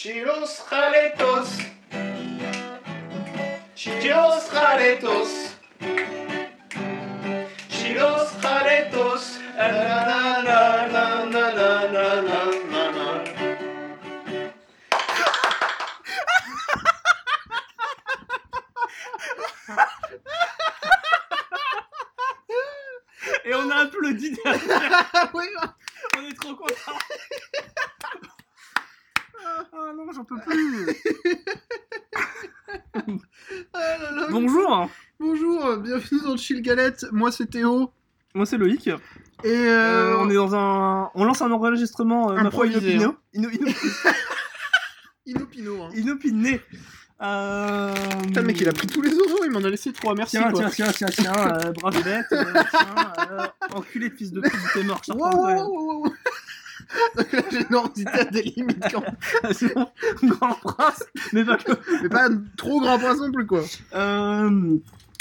Chiros jaretos, chiros jaretos, chiros jaretos, Galette. Moi c'est Théo. moi c'est Loïc. Et Euh, euh, on est dans un, on lance un enregistrement euh, ma foi Improvisé, inopiné. Ino- ino- Inopino. Hein. inopiné. Euh... Putain, le mec il a pris tous les euros, il m'en a laissé trois, merci Tiens, quoi. tiens, tiens, tiens, tiens, euh, bravelette, euh, tiens, euh, enculé de fils de pute, t'es mort, je Wow, wow, wow, wow. Donc la générosité a des limites quand grand prince, mais pas que. Mais pas trop grand poisson non plus quoi. Euh,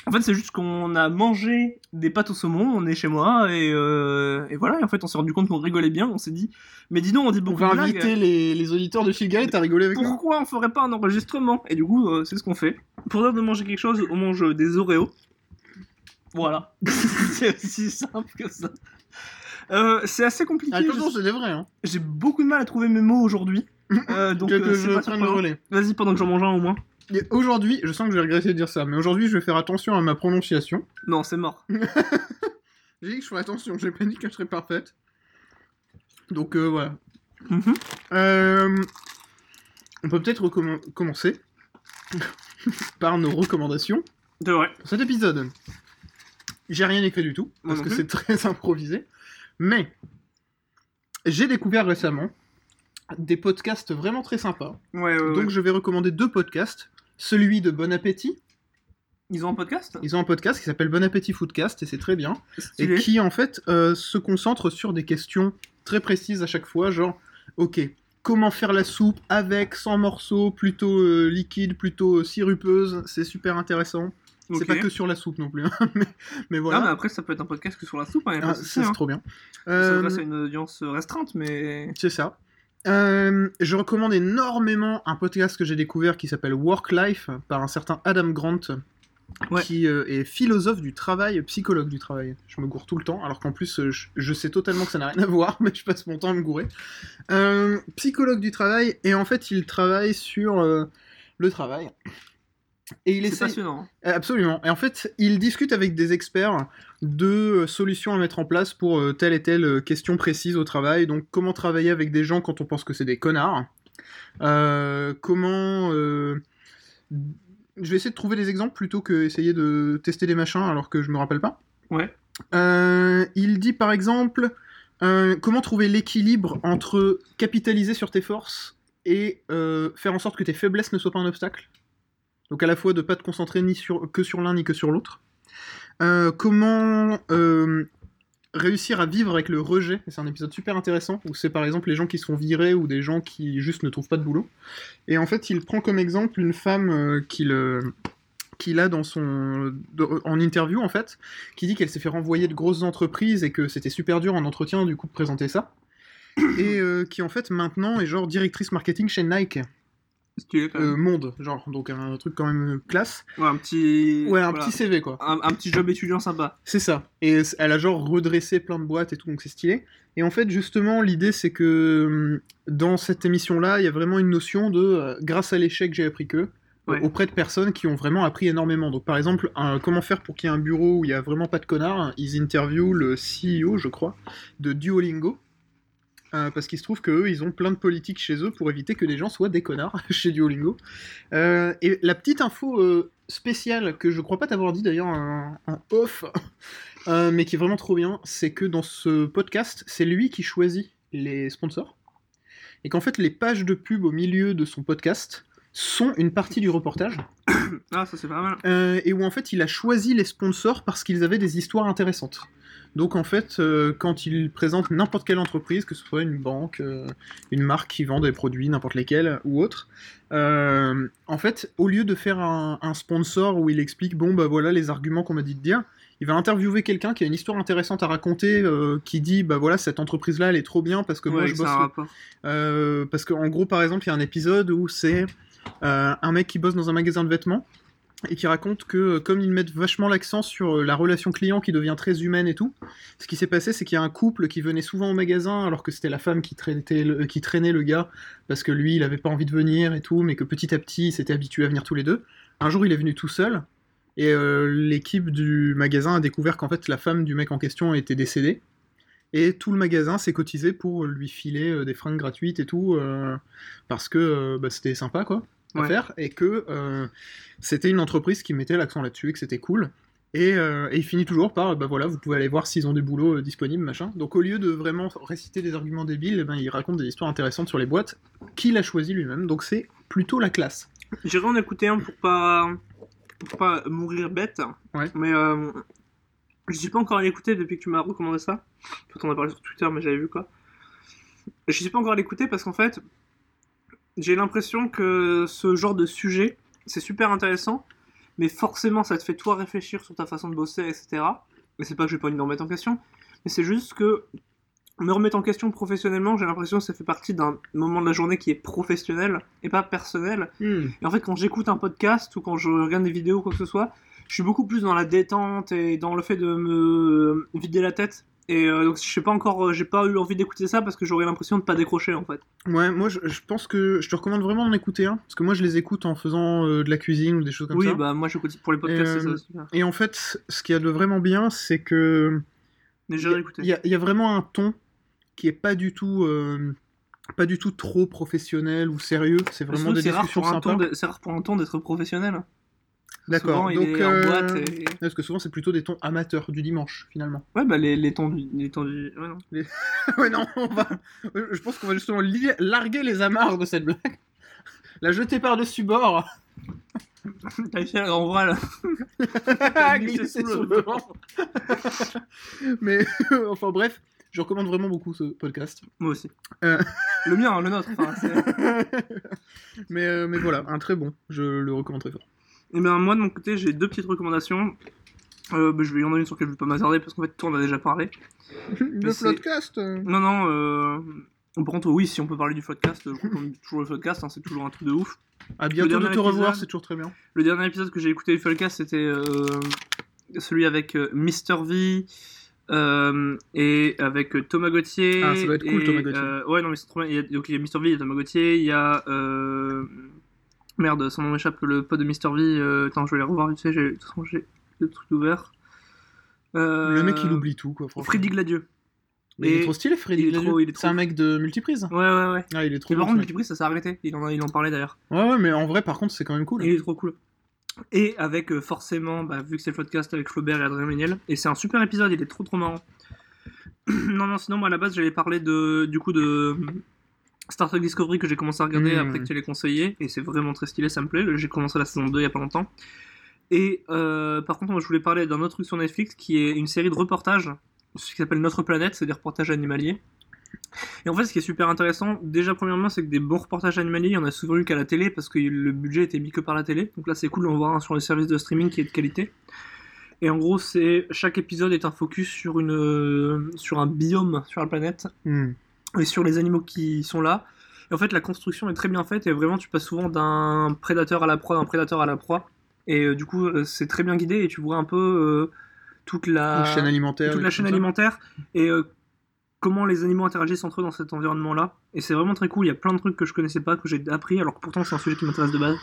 en fait, c'est juste qu'on a mangé des pâtes au saumon, on est chez moi, et, euh, et voilà, et en fait, on s'est rendu compte qu'on rigolait bien, on s'est dit, mais dis donc, on dit On beaucoup va de blagues, inviter les, les auditeurs de Chill Galette à rigoler avec nous. pourquoi on ferait pas un enregistrement? Et du coup, euh, c'est ce qu'on fait. Pour dire de manger quelque chose, on mange des Oreos. Voilà. c'est aussi simple que ça. Euh, c'est assez compliqué. Attention, je- c'est des vrais hein. J'ai beaucoup de mal à trouver mes mots aujourd'hui. Donc, c'est je pas prenne le relais. Vas-y, pendant que j'en mange un au moins. Aujourd'hui, je sens que je vais regretter de dire ça, mais aujourd'hui je vais faire attention à ma prononciation. Non, c'est mort. J'ai dit que je ferais attention, j'ai pas dit qu'elle serait parfaite. Donc euh, voilà. Mhm. Euh, on peut peut-être commencer par nos recommandations C'est vrai. pour cet épisode. J'ai rien écrit du tout, parce non que c'est très improvisé. Mais j'ai découvert récemment des podcasts vraiment très sympas. Ouais, ouais, Donc ouais. je vais recommander deux podcasts. Celui de Bon Appétit. Ils ont un podcast? Ils ont un podcast qui s'appelle Bon Appétit Foodcast et c'est très bien. Et qui en fait euh, se concentre sur des questions très précises à chaque fois, genre, ok, comment faire la soupe avec, sans morceaux, plutôt euh, liquide, plutôt euh, sirupeuse, c'est super intéressant. C'est pas que sur la soupe non plus, hein, mais, mais Non, voilà. mais après, ça peut être un podcast que sur la soupe, hein, Ah, c'est hein. trop bien. Ça à une audience restreinte, mais. c'est ça. Euh, je recommande énormément un podcast que j'ai découvert qui s'appelle Work Life par un certain Adam Grant, Ouais. qui euh, est philosophe du travail, psychologue du travail. Je me gourre tout le temps, alors qu'en plus euh, je, je sais totalement que ça n'a rien à voir, mais je passe mon temps à me gourer. Euh, psychologue du travail, et en fait il travaille sur le travail. Et il essaie... passionnant. hein. Euh, Absolument. Et en fait, il discute avec des experts de euh, solutions à mettre en place pour euh, telle et telle question précise au travail. Donc, comment travailler avec des gens quand on pense que c'est des connards? Euh, Comment... euh, Je vais essayer de trouver des exemples plutôt que essayer de tester des machins alors que je me rappelle pas. Ouais. Euh, il dit par exemple comment trouver l'équilibre entre capitaliser sur tes forces et faire en sorte que tes faiblesses ne soient pas un obstacle? Donc à la fois de pas te concentrer ni sur, que sur l'un ni que sur l'autre. Euh, comment euh, réussir à vivre avec le rejet? Et C'est un épisode super intéressant où c'est par exemple les gens qui se font virer ou des gens qui juste ne trouvent pas de boulot. Et en fait, il prend comme exemple une femme euh, qu'il a dans son en interview en fait, qui dit qu'elle s'est fait renvoyer de grosses entreprises et que c'était super dur en entretien du coup de présenter ça. Et qui en fait maintenant est genre directrice marketing chez Nike Stylé, quand euh. Monde, genre donc un truc quand même euh, classe. Ouais, un petit. Ouais, un voilà. petit CV quoi. Un, un petit job étudiant sympa. C'est ça. Et elle a genre redressé plein de boîtes et tout, donc c'est stylé. Et en fait, justement, l'idée c'est que hum, dans cette émission-là, il y a vraiment une notion de euh, grâce à l'échec, j'ai appris que. Ouais. auprès de personnes qui ont vraiment appris énormément. Donc, par exemple, un- comment faire pour qu'il y ait un bureau où il y a vraiment pas de connards? Ils interviewent le CEO, je crois, de Duolingo. Euh, parce qu'il se trouve qu'eux, ils ont plein de politiques chez eux pour éviter que les gens soient des connards chez Duolingo. Euh, et la petite info euh, spéciale que je crois pas t'avoir dit d'ailleurs en, off, mais qui est vraiment trop bien, c'est que dans ce podcast, c'est lui qui choisit les sponsors. Et qu'en fait, les pages de pub au milieu de son podcast sont une partie du reportage. Ah, ça c'est pas mal. Et où en fait il a choisi les sponsors parce qu'ils avaient des histoires intéressantes. Donc en fait, euh, quand il présente n'importe quelle entreprise, que ce soit une banque, euh, une marque qui vend des produits, n'importe lesquels ou autre, euh, en fait, au lieu de faire un, un sponsor où il explique bon bah voilà les arguments qu'on m'a dit de dire, il va interviewer quelqu'un qui a une histoire intéressante à raconter, euh, qui dit bah voilà cette entreprise là elle est trop bien parce que moi je bosse euh, parce qu'en gros, par exemple, il y a un épisode où c'est euh, un mec qui bosse dans un magasin de vêtements et qui raconte que, euh, comme ils mettent vachement l'accent sur euh, la relation client qui devient très humaine et tout, ce qui s'est passé, c'est qu'il y a un couple qui venait souvent au magasin alors que c'était la femme qui traînait, le, gars parce que lui, il avait pas envie de venir et tout, mais que petit à petit, il s'était habitué à venir tous les deux. Un jour, il est venu tout seul. Et euh, l'équipe du magasin a découvert qu'en fait la femme du mec en question était décédée. Et tout le magasin s'est cotisé pour lui filer des fringues gratuites et tout, parce que bah, c'était sympa quoi à Ouais. faire, et que euh, c'était une entreprise qui mettait l'accent là-dessus, et que c'était cool. Et, euh, et il finit toujours par, bah voilà, vous pouvez aller voir s'ils ont des boulots euh, disponibles, machin. Donc au lieu de vraiment réciter des arguments débiles, eh ben, il raconte des histoires intéressantes sur les boîtes qu'il a choisi lui-même. Donc c'est plutôt la classe. J'irai en écouter un pour pas pour pas mourir bête. Ouais. Mais euh, je suis pas encore allé écouter depuis que tu m'as recommandé ça. Fait, on a parlé sur Twitter, mais j'avais vu quoi. Je suis pas encore allé écouter parce qu'en fait, j'ai l'impression que ce genre de sujet, c'est super intéressant, mais forcément, ça te fait toi réfléchir sur ta façon de bosser, etc. Mais c'est pas que j'ai pas envie de me remettre en question, mais c'est juste que me remettre en question professionnellement, j'ai l'impression que ça fait partie d'un moment de la journée qui est professionnel et pas personnel. Et en fait, quand j'écoute un podcast ou quand je regarde des vidéos ou quoi que ce soit, je suis beaucoup plus dans la détente et dans le fait de me vider la tête. Et euh, donc, je sais pas encore, euh, j'ai pas eu envie d'écouter ça parce que j'aurais l'impression de pas décrocher en fait. Ouais, moi je, je pense que je te recommande vraiment d'en écouter un, parce que moi je les écoute en faisant euh, de la cuisine ou des choses comme oui, ça. bah moi j'écoute pour les podcasts, Et, c'est ça aussi. Et en fait, ce qu'il y a de vraiment bien, c'est que Déjà il y a- écouté. il y, y a vraiment un ton qui est pas du tout, pas du tout trop professionnel ou sérieux. C'est vraiment des discussions pour un ton sympas. c'est rare pour un ton d'être professionnel. D'accord. Souvent, il Donc, est en euh, boîte et... parce que souvent c'est plutôt des tons amateurs du dimanche finalement. Ouais, bah les, les tons du. Les tons du... Ouais, non. ouais non, on va. Je pense qu'on va justement larguer les amarres de cette blague. La jeter par-dessus bord. T'as grand voile. Glisser sous le vent. Mais enfin bref, je recommande vraiment beaucoup ce podcast. Moi aussi. Euh. Le mien, hein, le nôtre. enfin, mais, euh, mais voilà, un très bon. Je le recommande très fort. Eh bien, moi de mon côté, j'ai deux petites recommandations. Euh, bah, je vais y en avoir une sur laquelle je vais pas m'attarder parce qu'en fait, toi on a déjà parlé. Le podcast. euh, Non, non, euh... par contre, oui, si on peut parler du podcast, je recommande toujours le podcast, hein, c'est toujours un truc de ouf. À bientôt de te revoir, épisode- c'est toujours très bien. Le dernier épisode que j'ai écouté du podcast, c'était euh, celui avec euh, Mr. V euh, et avec euh, Thomas Gauthier. Ah, ça doit être cool, et, Thomas Gauthier. euh, ouais, non, mais c'est trop bien. Il y a, donc, il y a Mr. V, il y a Thomas Gauthier, il y a. euh, Merde, son nom m'échappe, le pote de Mr. V. euh, Attends, je vais les revoir vite fait, j'ai de toute façon, j'ai le truc ouvert. Euh, Le mec il oublie tout quoi. franchement. Freddy Gladieux. Mais il est Et- trop stylé, Freddy. il est Gladieux. trop- il est C'est trop- un mec de multiprise. Ouais, ouais, ouais. Ah, il est trop Mais par contre, mec. Multiprise, ça s'est arrêté. Il en, a- il en parlait d'ailleurs. Ouais, ouais, mais en vrai, par contre, c'est quand même cool. Il est trop cool. Et avec euh, forcément, bah, vu que c'est le podcast avec Flaubert et Adrien Méniel, et c'est un super épisode, il est trop trop marrant. non, non, sinon, moi à la base, j'allais parler de, du coup de Star Trek Discovery que j'ai commencé à regarder Mm. après que tu l'aies conseillé, et c'est vraiment très stylé, ça me plaît. J'ai commencé la saison 2 il y a pas longtemps. Et euh, par contre, moi je voulais parler d'un autre truc sur Netflix qui est une série de reportages, ce qui s'appelle Notre Planète, c'est des reportages animaliers. Et en fait, ce qui est super intéressant, déjà premièrement, c'est que des bons reportages animaliers, il y en a souvent eu qu'à la télé parce que le budget était mis que par la télé. Donc là, c'est cool d'en voir un sur les services de streaming qui est de qualité. Et en gros, c'est chaque épisode est un focus sur une euh, sur un biome sur la planète Hmm. Et sur les animaux qui sont là. Et en fait, la construction est très bien faite et vraiment, tu passes souvent d'un prédateur à la proie, d'un prédateur à la proie. Et euh, du coup, euh, c'est très bien guidé et tu vois un peu euh, toute la chaîne alimentaire. toute la chaîne alimentaire et comment les animaux interagissent entre eux dans cet environnement-là. Et c'est vraiment très cool. Il y a plein de trucs que je connaissais pas, que j'ai appris, alors que pourtant c'est un sujet qui m'intéresse de base.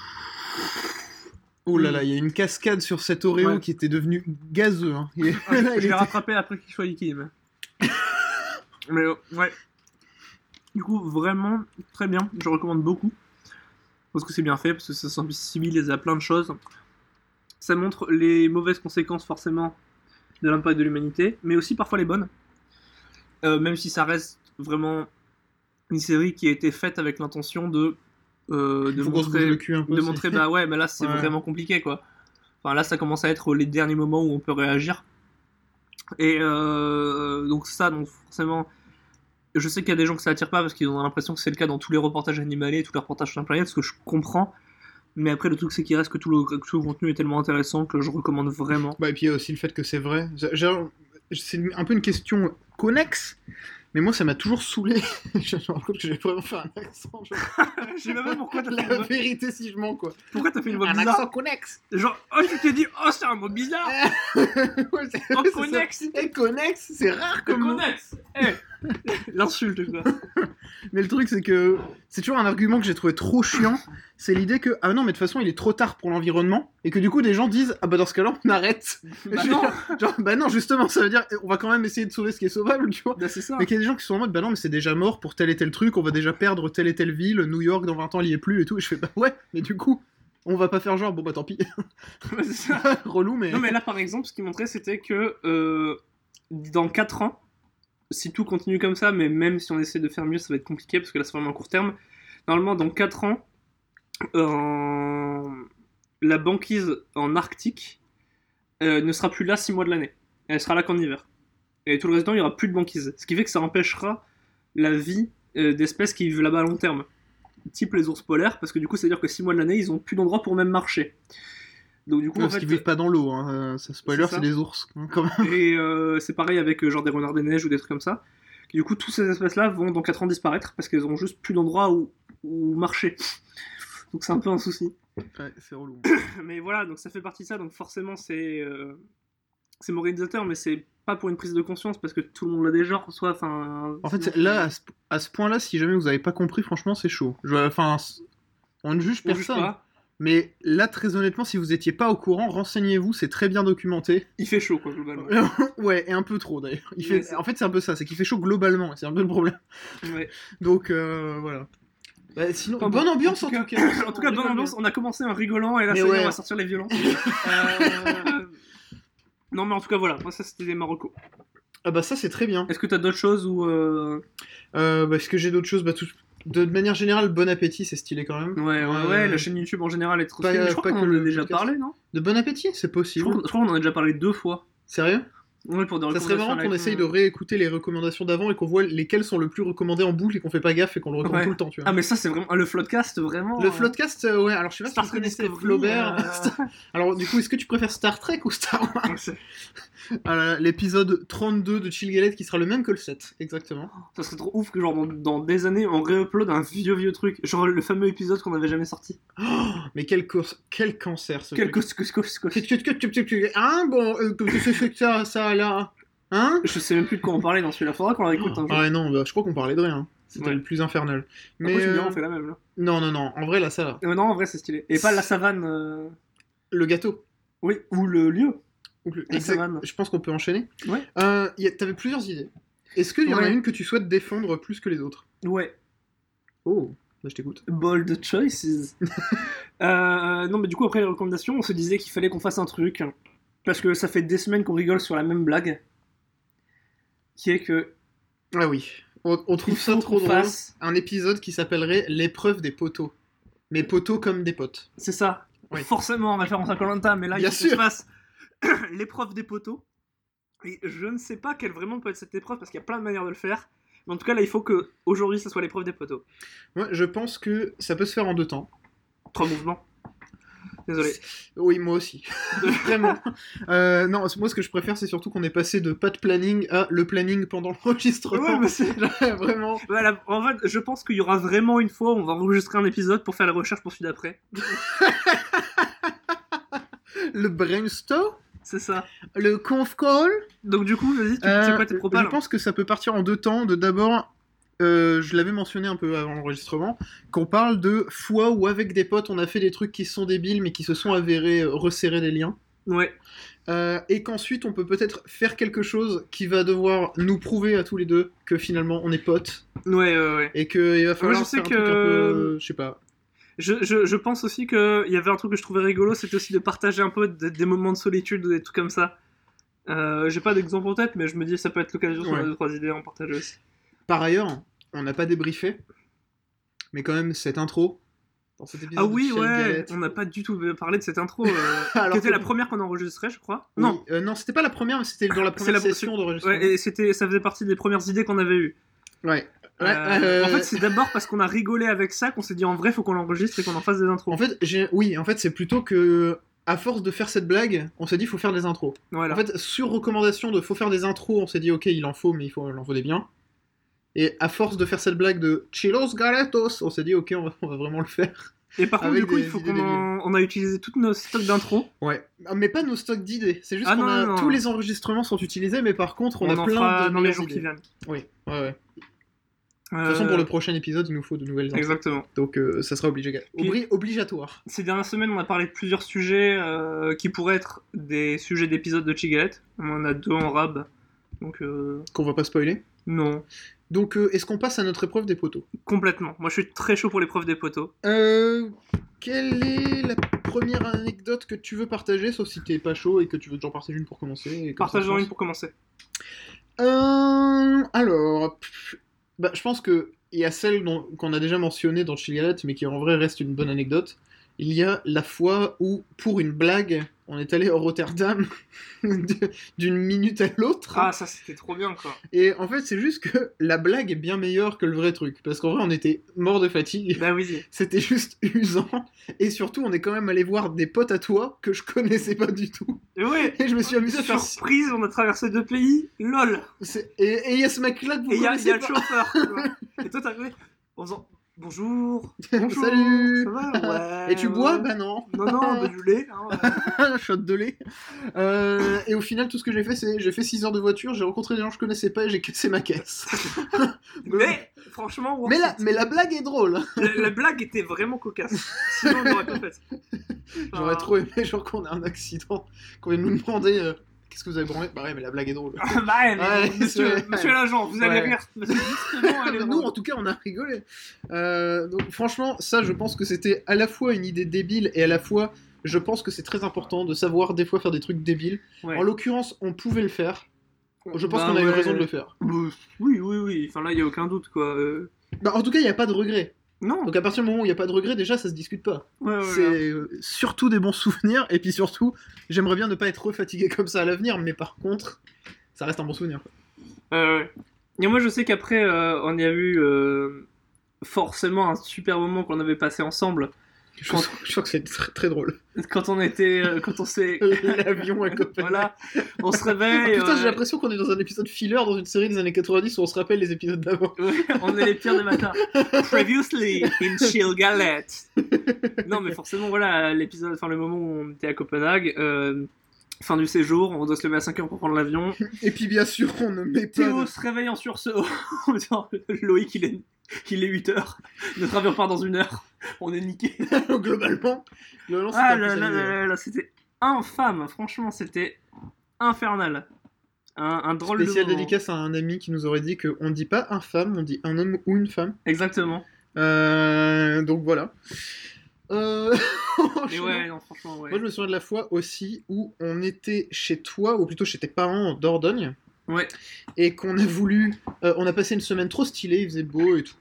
Oh là là, il y a une cascade sur cet Oreo Ouais. qui était devenu gazeux. hein. Ah, je je l'ai était- rattrapé après qu'il soit liquide. Mais, ouais. Du coup, vraiment très bien. Je recommande beaucoup. Parce que c'est bien fait, parce que ça sensibilise à plein de choses. Ça montre les mauvaises conséquences, forcément, de l'impact de l'humanité, mais aussi parfois les bonnes. Euh, même si ça reste vraiment une série qui a été faite avec l'intention de, euh, de montrer le cul un peu. de montrer bah ouais mais là c'est Ouais. vraiment compliqué quoi enfin là ça commence à être les derniers moments où on peut réagir et euh, donc ça donc forcément je sais qu'il y a des gens que ça attire pas parce qu'ils ont l'impression que c'est le cas dans tous les reportages animaliers tous les reportages sur la planète ce que je comprends Mais après, le truc, c'est qu'il reste que tout le, que tout le contenu est tellement intéressant que je recommande vraiment. Bah, et puis il y a aussi le fait que c'est vrai. C'est un peu une question connexe, mais moi ça m'a toujours saoulé. je me rends compte que j'ai vraiment fait un accent. Je sais même pas pourquoi t'as la vérité si je mens quoi. pourquoi t'as fait une voix Un bizarre. accent connexe. Genre, oh, tu t'es dit, oh, c'est un mot bizarre. Ouais, Oh, connexe. Eh, connexe, c'est rare comme. Connexe. Eh. L'insulte, quoi. Mais le truc, c'est que c'est toujours un argument que j'ai trouvé trop chiant. C'est l'idée que, ah non, mais de toute façon, il est trop tard pour l'environnement. Et que du coup, des gens disent, ah bah dans ce cas-là, on arrête. Bah non. Genre, bah non, justement, ça veut dire, on va quand même essayer de sauver ce qui est sauvable, tu vois. Bah, c'est ça. Mais qu'il y a des gens qui sont en mode, bah non, mais c'est déjà mort pour tel et tel truc, on va déjà perdre telle et telle ville, New York, dans 20 ans, il y est plus et tout. Et je fais, bah ouais, mais du coup, on va pas faire genre, bon bah tant pis. Relou, mais. Non, mais là, par exemple, ce qu'il montrait, c'était que euh, dans 4 ans, si tout continue comme ça, mais même si on essaie de faire mieux, ça va être compliqué parce que là, c'est vraiment à court terme. Normalement, dans 4 ans, la banquise en Arctique euh, ne sera plus là 6 mois de l'année. Elle sera là qu'en hiver. Et tout le reste du temps, il n'y aura plus de banquise. Ce qui fait que ça empêchera la vie euh, d'espèces qui vivent là-bas à long terme. Type les ours polaires, parce que du coup, c'est-à-dire que 6 mois de l'année, ils ont plus d'endroit pour même marcher. Donc, du coup, en Parce fait, qu'ils vivent pas dans l'eau, hein. euh, ça, spoiler, C'est des ours. hein, quand même. Et euh, c'est pareil avec euh, genre des renards des neiges ou des trucs comme ça. Et du coup, toutes ces espèces-là vont dans 4 ans disparaître parce qu'elles ont juste plus d'endroit où, où marcher. Donc c'est un peu un souci. Ouais, c'est relou. Mais voilà, donc ça fait partie de ça. Donc forcément, c'est euh, c'est moralisateur, mais c'est pas pour une prise de conscience parce que tout le monde l'a déjà reçoit. Enfin, En fait, là, à ce, point-là, si jamais vous avez pas compris, franchement, c'est chaud. Enfin, on ne juge on juge personne. pas. Mais là, très honnêtement, si vous étiez pas au courant, renseignez-vous, c'est très bien documenté. Il fait chaud, quoi, globalement. ouais, et un peu trop d'ailleurs. Il fait... En fait, c'est un peu ça, c'est qu'il fait chaud globalement, et c'est un peu le problème. Ouais. Donc, euh, voilà. Bah, sinon, Enfin, bonne bon, ambiance en, tout cas. en tout cas, bonne ambiance. On a commencé en rigolant et là, ça ouais. on va sortir les violences. Euh, Non, mais en tout cas, voilà. Moi, ça, c'était des Maroccos. Ah bah ça, c'est très bien. Est-ce que t'as d'autres choses ou euh... Euh, bah, est-ce que j'ai d'autres choses? Bah, tout... De manière générale, bon appétit, c'est stylé quand même. Ouais, ouais, Euh, ouais, la chaîne YouTube en général est trop pas- stylée. Je crois pas qu'on en a déjà podcast. parlé, non? De bon appétit, c'est possible. je crois qu'on en a déjà parlé deux fois. Sérieux? Ouais, pour des Ça serait marrant qu'on essaye de réécouter les recommandations d'avant et qu'on voit lesquelles sont le plus recommandées en boucle et qu'on fait pas gaffe et qu'on le recommande Ouais. tout le temps, tu vois. Ah, mais ça, c'est vraiment. ah, le Floodcast, vraiment. Le euh, Floodcast, euh, ouais, alors je sais pas si vous connaissez Flaubert. euh, Alors du coup, est-ce que tu préfères Star Trek ou Star Wars? C'est- Euh, L'épisode 32 de Chill Galette qui sera le même que le 7, exactement. Ça serait trop ouf que, genre, dans, dans des années, on réupload un vieux, vieux truc. Genre le fameux épisode qu'on avait jamais sorti. Mais quel, cos- quel cancer ce Quel cos, cos, cos, cos. Hein Bon, euh, ça, ça là Hein? Je sais même plus de quoi on parlait dans celui-là. Faudra qu'on le réécoute un jour. Ah non, bah, je crois qu'on parlait de rien. C'était Ouais. le plus infernal. Mais Après, euh, on fait la même là. non, non, non, en vrai là ça. Euh, non, en vrai, c'est stylé. Et pas la savane. euh, Le gâteau. Oui, ou le lieu. Le- savane. Je pense qu'on peut enchaîner. Ouais. Euh, T'avais plusieurs idées. Est-ce qu'il y en a Ouais. une que tu souhaites défendre plus que les autres? Ouais. Oh, bah, je t'écoute. Bold choices. Euh, non, mais du coup, après les recommandations, on se disait qu'il fallait qu'on fasse un truc. Parce que ça fait des semaines qu'on rigole sur la même blague. Qui est que. Ah oui. On, on trouve ça trop drôle. fasse- Un épisode qui s'appellerait L'épreuve des poteaux. Mais poteaux comme des potes. C'est ça. Oui. Forcément en référence à Colanta, mais là, Bien il qu'on sûr. l'épreuve des poteaux. Et je ne sais pas quelle vraiment peut être cette épreuve parce qu'il y a plein de manières de le faire. Mais en tout cas, là, il faut que aujourd'hui, ça soit l'épreuve des poteaux. Moi, je pense que ça peut se faire en deux temps. Trois mouvements. Désolé. Oui, moi aussi. Vraiment. Euh, non, moi, ce que je préfère, c'est surtout qu'on est passé de pas de planning à le planning pendant l'enregistrement. Ouais, mais c'est- Vraiment. Voilà, en fait, je pense qu'il y aura vraiment une fois où on va enregistrer un épisode pour faire la recherche pour celui d'après. Le brainstorm, C'est ça. le conf call. Donc du coup, vas-y, tu Euh, sais quoi tes propales je pense que ça peut partir en deux temps. De d'abord, euh, je l'avais mentionné un peu avant l'enregistrement, qu'on parle de fois où avec des potes on a fait des trucs qui sont débiles mais qui se sont avérés euh, resserrer les liens. Ouais. Euh, et qu'ensuite on peut peut-être faire quelque chose qui va devoir nous prouver à tous les deux que finalement on est potes Ouais, ouais, ouais. et qu'il va falloir je sais faire un truc que- un peu, je sais pas. Je, je, je pense aussi qu'il y avait un truc que je trouvais rigolo, c'était aussi de partager un peu des, des moments de solitude ou des trucs comme ça. Euh, J'ai pas d'exemple en tête, mais je me dis ça peut être l'occasion sur Ouais. deux trois idées à en partager aussi. Par ailleurs, on n'a pas débriefé, mais quand même cette intro dans cet épisode Ah oui, ouais, Galette. on n'a pas du tout parlé de cette intro, euh, Alors qui était que- la première qu'on a enregistrée, je crois. Oui, Non, euh, non, c'était pas la première, mais c'était dans la première la- session d'enregistrement. ouais, et c'était, ça faisait partie des premières idées qu'on avait eues. Ouais. Ouais, Euh, euh, En fait, c'est d'abord parce qu'on a rigolé avec ça qu'on s'est dit en vrai, faut qu'on l'enregistre et qu'on en fasse des intros. En fait, j'ai- oui, en fait, c'est plutôt que. À force de faire cette blague, on s'est dit faut faire des intros. voilà. En fait, sur recommandation de faut faire des intros, on s'est dit ok, il en faut, mais il, faut, il en faut des biens. Et à force de faire cette blague de Chilos Galetos, on s'est dit ok, on va, on va vraiment le faire. et par contre, du coup, des il faut qu'on en... on a utilisé toutes nos stocks d'intro. Ouais. Ah, Mais pas nos stocks d'idées. C'est juste Ah, qu'on non, a non, non. tous les enregistrements sont utilisés, mais par contre, on, On, a en plein fera de dans les jours qui viennent. Oui, ouais, ouais. De toute façon, pour le prochain épisode, il nous faut de nouvelles intros. Exactement. Donc, euh, ça sera obligé. Puis- Obli- obligatoire. Ces dernières semaines, on a parlé de plusieurs sujets euh, qui pourraient être des sujets d'épisodes de Chigalette. On en a deux en rab. Donc, euh, Qu'on va pas spoiler. non. Donc, euh, est-ce qu'on passe à notre épreuve des poteaux? Complètement. Moi, je suis très chaud pour l'épreuve des poteaux. Euh, quelle est la première anecdote que tu veux partager, sauf si t'es pas chaud et que tu veux toujours partager une pour commencer je une pour commencer. Euh, alors, bah, je pense que il y a celle qu'on a déjà mentionnée dans Chigalette, mais qui en vrai reste une bonne anecdote. Il y a la fois où, pour une blague, on est allé au Rotterdam d'une minute à l'autre. Ah, ça, c'était trop bien, quoi. Et en fait, c'est juste que la blague est bien meilleure que le vrai truc. Parce qu'en vrai, on était mort de fatigue. Bah oui. C'était juste usant. Et surtout, on est quand même allé voir des potes à toi que je connaissais pas du tout. Et ouais. Et je me suis amusé à faire. Surprise, on a traversé deux pays. LOL. Et il y a ce mec-là que vous Et il y a, y le chauffeur. Et toi, en faisant bonjour. Bonjour. Salut. Ça va? Ouais. Et tu bois? Bah non. Non, non, bah, du lait. hein, shot de lait. Euh, et au final, tout ce que j'ai fait, c'est j'ai fait 6 heures de voiture, j'ai rencontré des gens que je connaissais pas et j'ai cassé ma caisse. Mais, franchement, mais, la, mais la blague est drôle. La, la blague était vraiment cocasse. Sinon, on l'aurait pas faite. J'aurais trop aimé, genre, qu'on ait un accident, qu'on vienne nous demander euh, qu'est-ce que vous avez branlé. Bah ouais, mais la blague est drôle. bah ouais, mais Ouais, monsieur, l'agent, vous allez rire. Justement, Nous, en tout cas, on a rigolé. Euh, donc, franchement, ça, je pense que c'était à la fois une idée débile et à la fois, je pense que c'est très important de savoir des fois faire des trucs débiles. En l'occurrence, on pouvait le faire. Je pense Bah qu'on a eu raison de le faire. Bah, Oui, oui, oui. Enfin là, il y a aucun doute, quoi. Euh, Bah, en tout cas, il n'y a pas de regret. Non. Donc, à partir du moment où il n'y a pas de regret, déjà, ça se discute pas. Ouais, ouais, c'est ouais. surtout des bons souvenirs. Et puis surtout, j'aimerais bien ne pas être fatigué comme ça à l'avenir, mais par contre, ça reste un bon souvenir. Euh, ouais. Et moi, je sais qu'après, euh, on y a eu euh, forcément un super moment qu'on avait passé ensemble Je, crois- je crois que c'est très, très drôle. quand on était, euh, quand on s'est, L'avion à Copenhague. voilà, on se Ah, réveille. putain, euh, j'ai l'impression qu'on est dans un épisode filler dans une série des années 90 où on se rappelle les épisodes d'avant. Ouais, on est les pires des matins. Previously in Chill Galette. Non, mais forcément, voilà, l'épisode, enfin, le moment où on était à Copenhague, euh, fin du séjour, on doit se lever à 5h pour prendre l'avion. Et puis bien sûr, on ne met pas. Théo de- se réveille en sursaut en disant Loïc, il est, il est 8h. Notre avion part dans une heure. On est niqué. globalement, globalement Ah là là là là là, c'était infâme. Franchement, c'était infernal. Un, un drôle Spécial de moment. dédicace à un ami qui nous aurait dit qu'on dit pas un femme, on dit un homme ou une femme. Exactement. Euh, donc voilà. Euh... Et ouais, non, franchement, ouais. Moi, je me souviens de la fois aussi où on était chez toi, ou plutôt chez tes parents en Dordogne, Ouais. et qu'on a voulu. euh, on a passé une semaine trop stylée, il faisait beau et tout.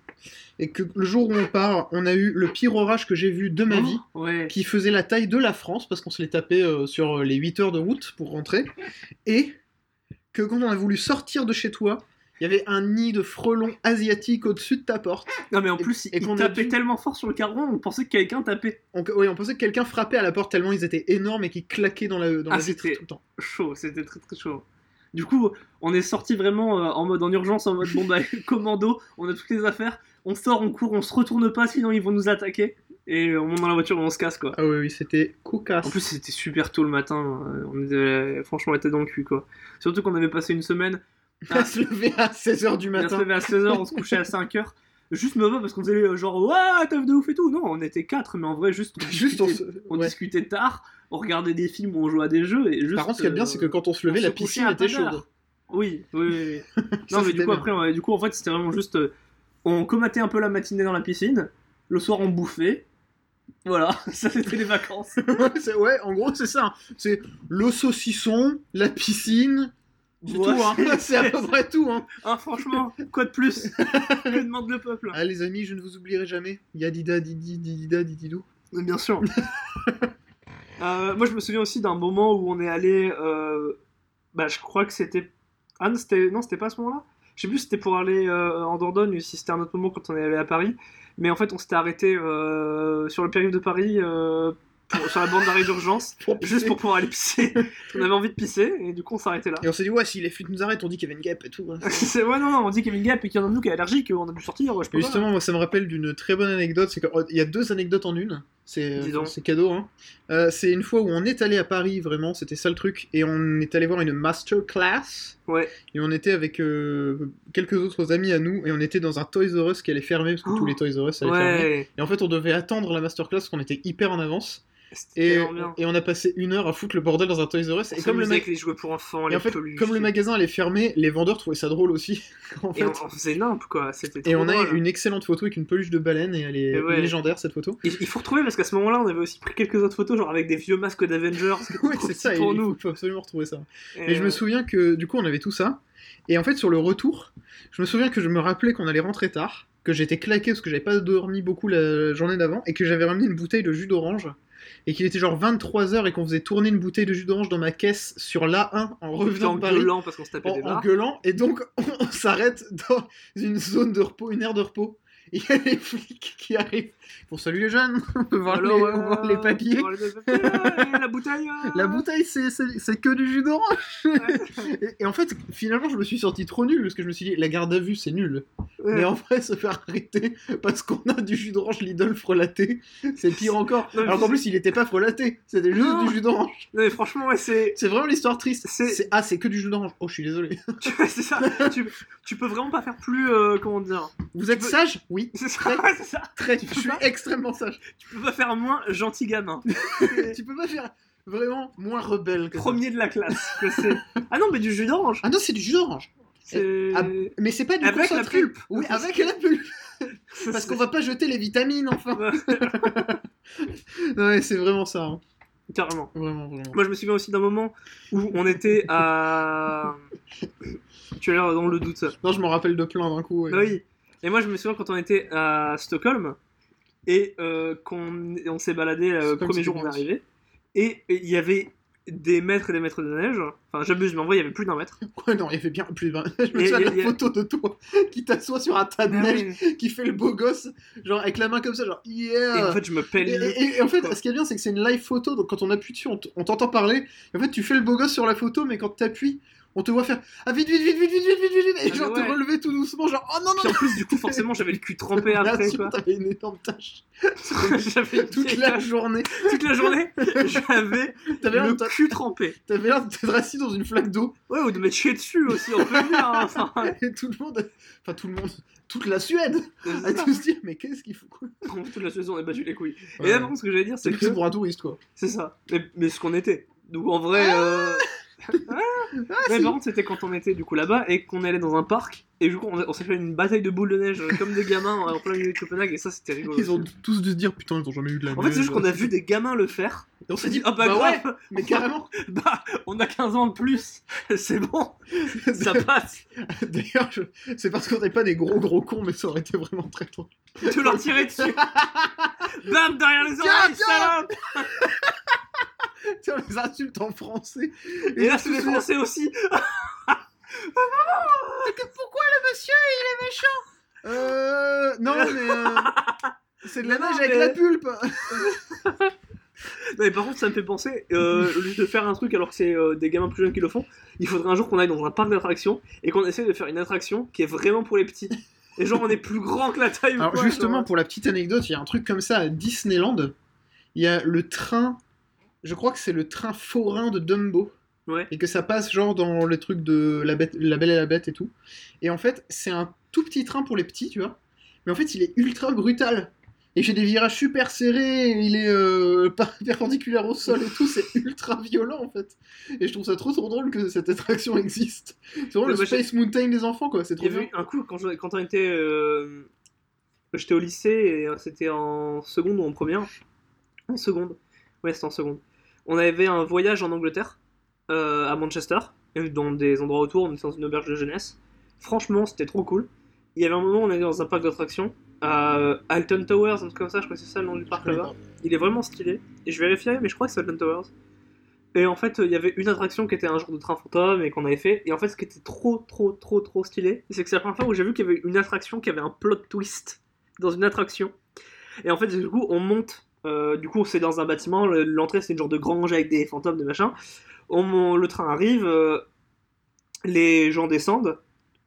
Et que le jour où on part, on a eu le pire orage que j'ai vu de ma vie, Oh, ouais. qui faisait la taille de la France, parce qu'on se l'est tapé euh, sur les 8 heures de route pour rentrer. Et que quand on a voulu sortir de chez toi, il y avait un nid de frelons asiatiques au-dessus de ta porte. Non, mais en plus, et il qu'on a tapait dû- tellement fort sur le carreau, on pensait que quelqu'un tapait. On, oui, on pensait que quelqu'un frappait à la porte tellement ils étaient énormes et qu'ils claquaient dans la, dans Ah, la vitre c'était- tout le temps. Chaud, c'était très très chaud. Du coup, on est sorti vraiment euh, en mode en urgence, en mode bon bah commando, on a toutes les affaires, on sort, on court, on se retourne pas, sinon ils vont nous attaquer. Et euh, on monte dans la voiture et on se casse quoi. Ah oui, oui, c'était cocasse. En plus, c'était super tôt le matin, euh, on était franchement on était dans le cul quoi. Surtout qu'on avait passé une semaine à se lever à 16h du On se matin. levait à 16h, on se couchait à 5h. Juste me parce qu'on faisait euh, genre Ouah, teuf de ouf et tout. Non, on était 4, mais en vrai, juste on, Juste on discutait, se... on ouais. discutait tard, on regardait des films, on jouait à des jeux. Et juste, Par contre, ce qui est bien, euh, c'est que quand on se levait, on la se piscine était chaude. Oui, oui, oui. non, mais du coup, après, ouais, du coup, en fait, c'était vraiment juste. euh, on comatait un peu la matinée dans la piscine, le soir, on bouffait. Voilà, ça c'était les vacances. ouais, ouais, en gros, c'est ça. hein. C'est le saucisson, la piscine. C'est Ouais, tout, hein. c'est- à peu près tout, hein. Ah, franchement, quoi de plus Que demande le peuple Ah, les amis, je ne vous oublierai jamais. Yadida, didi, didida, dididou. Bien sûr. Euh, moi, je me souviens aussi d'un moment où on est allé. euh, Bah, je crois que c'était. Ah non, c'était non, c'était pas à ce moment-là. Je sais plus si c'était pour aller euh, en Dordogne ou si c'était un autre moment quand on est allé à Paris. Mais en fait, on s'était arrêté sur le périph' de Paris, pour- sur la bande d'arrêt d'urgence, juste pour pouvoir aller pisser. on avait envie de pisser et du coup, on s'arrêtait là. Et on s'est dit, ouais, si les flics nous arrêtent, on dit qu'il y avait une guêpe et tout. hein. C'est- ouais, non, non, on dit Kevin Gap et qu'il y en a de nous qui est allergique, on a dû sortir. Je pas. justement, moi, ça me rappelle d'une très bonne anecdote. C'est qu'il y a deux anecdotes en une. C'est cadeau. Hein. Euh, c'est une fois où on est allé à Paris, vraiment, c'était ça le truc. Et on est allé voir une masterclass. Ouais. Et on était avec euh, quelques autres amis à nous. Et on était dans un Toys R Us qui allait fermer, parce que Oh. tous les Toys R Us allaient fermer. Ouais. Et en fait, on devait attendre la masterclass parce qu'on était hyper en avance. Et, et on a passé une heure à foutre le bordel dans un Toys R Us. Et comme le, ma- avec les jouets pour enfants, et les en fait, peluches. comme le magasin allait fermer, les vendeurs trouvaient ça drôle aussi. en Et fait. on, on faisait nimp, quoi. Et on a une excellente photo avec une peluche de baleine et elle est Et ouais. légendaire cette photo. Il, il faut retrouver parce qu'à ce moment-là, on avait aussi pris quelques autres photos, genre avec des vieux masques d'Avengers. Ouais, c'est ça, pour il nous. faut- faut absolument retrouver ça. Et, Et je me souviens que du coup on avait tout ça. Et en fait sur le retour, je me souviens que je me rappelais qu'on allait rentrer tard, que j'étais claqué parce que j'avais pas dormi beaucoup la journée d'avant et que j'avais ramené une bouteille de jus d'orange et qu'il était genre 23h et qu'on faisait tourner une bouteille de jus d'orange dans ma caisse sur l'A1 en en revenant de Paris. gueulant parce qu'on se tapait En, des en gueulant et donc on, on s'arrête dans une zone de repos, une aire de repos. Il y a les flics qui arrivent. Bon, salut les jeunes, on peut voir, Alors, les, euh, on voit les papiers. les papiers, et la bouteille. euh, La bouteille, c'est- que du jus d'orange. ouais. Et, et en fait, finalement, je me suis sorti trop nul parce que je me suis dit, la garde à vue, c'est nul. Ouais. Mais en vrai, se faire arrêter parce qu'on a du jus d'orange Lidl frelaté, c'est pire encore. Non, Alors qu'en plus, il était pas frelaté, c'était juste Non. du jus d'orange. Non, mais franchement, ouais, c'est. C'est vraiment l'histoire triste. C'est- ah, c'est que du jus d'orange. Oh, je suis désolé. tu- c'est ça. tu, tu peux vraiment pas faire plus. euh, comment dire Vous êtes peux- sage? Oui. C'est ça, Très- ouais, c'est ça. Très. Tu Je suis pas extrêmement sage. Tu peux pas faire moins gentil gamin. tu peux pas faire vraiment moins rebelle que ça. Premier de la classe. que c'est. Ah non, mais du jus d'orange. Ah non, c'est du jus d'orange. C'est. ah, Mais c'est pas du Avec la pulpe. Oui, avec la pulpe. Parce qu'on va pas jeter les vitamines, enfin. Ouais, Ouais, c'est vraiment ça. hein. Carrément. Vraiment, vraiment. Moi, je me souviens aussi d'un moment où on était à. Tu as l'air dans le doute. Non, je m'en rappelle de plein d'un coup. ouais. Bah oui. Et moi, je me souviens quand on était à Stockholm et euh, qu'on on s'est baladé euh, le premier jour où on est arrivé. Et il y avait des mètres et des mètres de neige. Enfin, j'abuse, mais en vrai, il y avait plus d'un mètre. Ouais, non, il y avait bien plus. d'un- Je me souviens de la photo de toi qui t'assoit sur un tas de neige, qui fait le beau gosse, genre avec la main comme ça, genre yeah. Et en fait, je me pèle. Et, et- et en fait, ce qui est bien, c'est que c'est une live photo, donc quand on appuie dessus, on t'entend parler. En fait, tu fais le beau gosse sur la photo, mais quand t'appuies, on te voit faire Ah, vite, vite, vite, vite, vite, vite, vite, vite, et Ah, genre ouais. te relever tout doucement, genre Oh non, non, Puis en plus, du coup, forcément, j'avais le cul trempé après, sûr, quoi. t'avais une énorme tâche j'avais toute la tache. journée. toute la journée, j'avais le cul trempé. t'avais l'air d'être assis dans une flaque d'eau, Ouais, ou de me chier dessus aussi, on peut le dire. hein, Enfin, et tout le monde, enfin tout le monde, toute la Suède, à c'est tous se dire Mais qu'est-ce qu'il faut quoi toute la saison, on a battu les couilles. Et Ouais. là, par contre, ce que j'allais dire, c'est C'est que. que pour un touriste, quoi. C'est ça. Mais, mais ce qu'on était. Donc en vrai. euh, Ah, mais si. par contre, c'était quand on était du coup là-bas et qu'on allait dans un parc. Et du coup, on, on s'est fait une bataille de boules de neige euh, comme des gamins en plein milieu de Copenhague. Et ça, c'était rigolo. Ils ont tous dû se dire Putain, ils ont jamais eu de la En fait, c'est juste neige. qu'on a vu des gamins le faire. Et on s'est dit Ah bah, Bah ouais, mais carrément bah on a 15 ans de plus. C'est bon, ça passe. D'ailleurs, je- c'est parce qu'on n'est pas des gros gros cons, mais ça aurait été vraiment très drôle. De leur tirer dessus. Bam, derrière les oreilles, salope Tiens, les insulte en français. Et là, tous c'est les français aussi. Pourquoi le monsieur, il est méchant? Euh. Non, mais. euh, C'est de la Non, neige mais- avec la pulpe Non, mais par contre, ça me fait penser, euh, au lieu de faire un truc alors que c'est euh, des gamins plus jeunes qui le font, il faudrait un jour qu'on aille dans un parc d'attractions et qu'on essaie de faire une attraction qui est vraiment pour les petits. Et genre, on est plus grand que la taille Alors, quoi, justement, genre. pour la petite anecdote, il y a un truc comme ça à Disneyland. Il y a le train. Je crois que c'est le train forain de Dumbo. Ouais. Et que ça passe genre dans les trucs de la, bête, la Belle et la Bête et tout. Et en fait, c'est un tout petit train pour les petits, tu vois. Mais en fait, il est ultra brutal. Et j'ai des virages super serrés, il est euh, perpendiculaire au sol et tout, c'est ultra violent en fait. Et je trouve ça trop trop drôle que cette attraction existe. C'est vraiment le j'ai- Space Mountain des enfants quoi, c'est trop bien. un coup, quand, je- quand on était. euh, J'étais au lycée et euh, c'était en seconde ou en première? En seconde. Ouais, c'était en seconde. On avait un voyage en Angleterre, euh, à Manchester, dans des endroits autour, on était dans une auberge de jeunesse. Franchement, c'était trop cool. Il y avait un moment où on était dans un parc d'attractions, à euh, Alton Towers, un truc comme ça, je crois que c'est ça le nom du parc là-bas. Il est vraiment stylé. Et je vérifierai, mais je crois que c'est Alton Towers. Et en fait, il y avait une attraction qui était un genre de train fantôme et qu'on avait fait. Et en fait, ce qui était trop, trop, trop, trop stylé, c'est que c'est la première fois où j'ai vu qu'il y avait une attraction qui avait un plot twist dans une attraction. Et en fait, du coup, on monte. Euh, du coup, c'est dans un bâtiment. le- L'entrée, c'est une genre de grange avec des fantômes, des machins. On, le train arrive. euh, les gens descendent.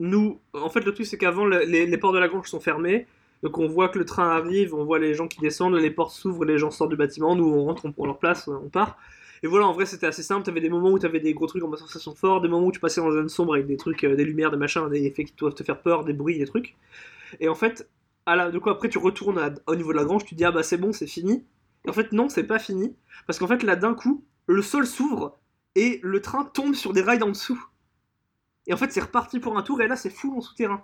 Nous, en fait, le truc, c'est qu'avant, le- les, les portes de la grange sont fermées. Donc, on voit que le train arrive, on voit les gens qui descendent, les portes s'ouvrent, les gens sortent du bâtiment. Nous, on rentre, on prend leur place, on part. Et voilà, en vrai, c'était assez simple. T'avais des moments où t'avais des gros trucs en mode sensation fort, des moments où tu passais dans une zone sombre avec des trucs, euh, des lumières, des machins, des effets qui doivent te faire peur, des bruits, des trucs. Et en fait, à la, de quoi après tu retournes à- au niveau de la grange, tu dis ah bah c'est bon, c'est fini. Et en fait, non, c'est pas fini. Parce qu'en fait, là d'un coup, le sol s'ouvre et le train tombe sur des rails en dessous. Et en fait, c'est reparti pour un tour et là, c'est full en souterrain.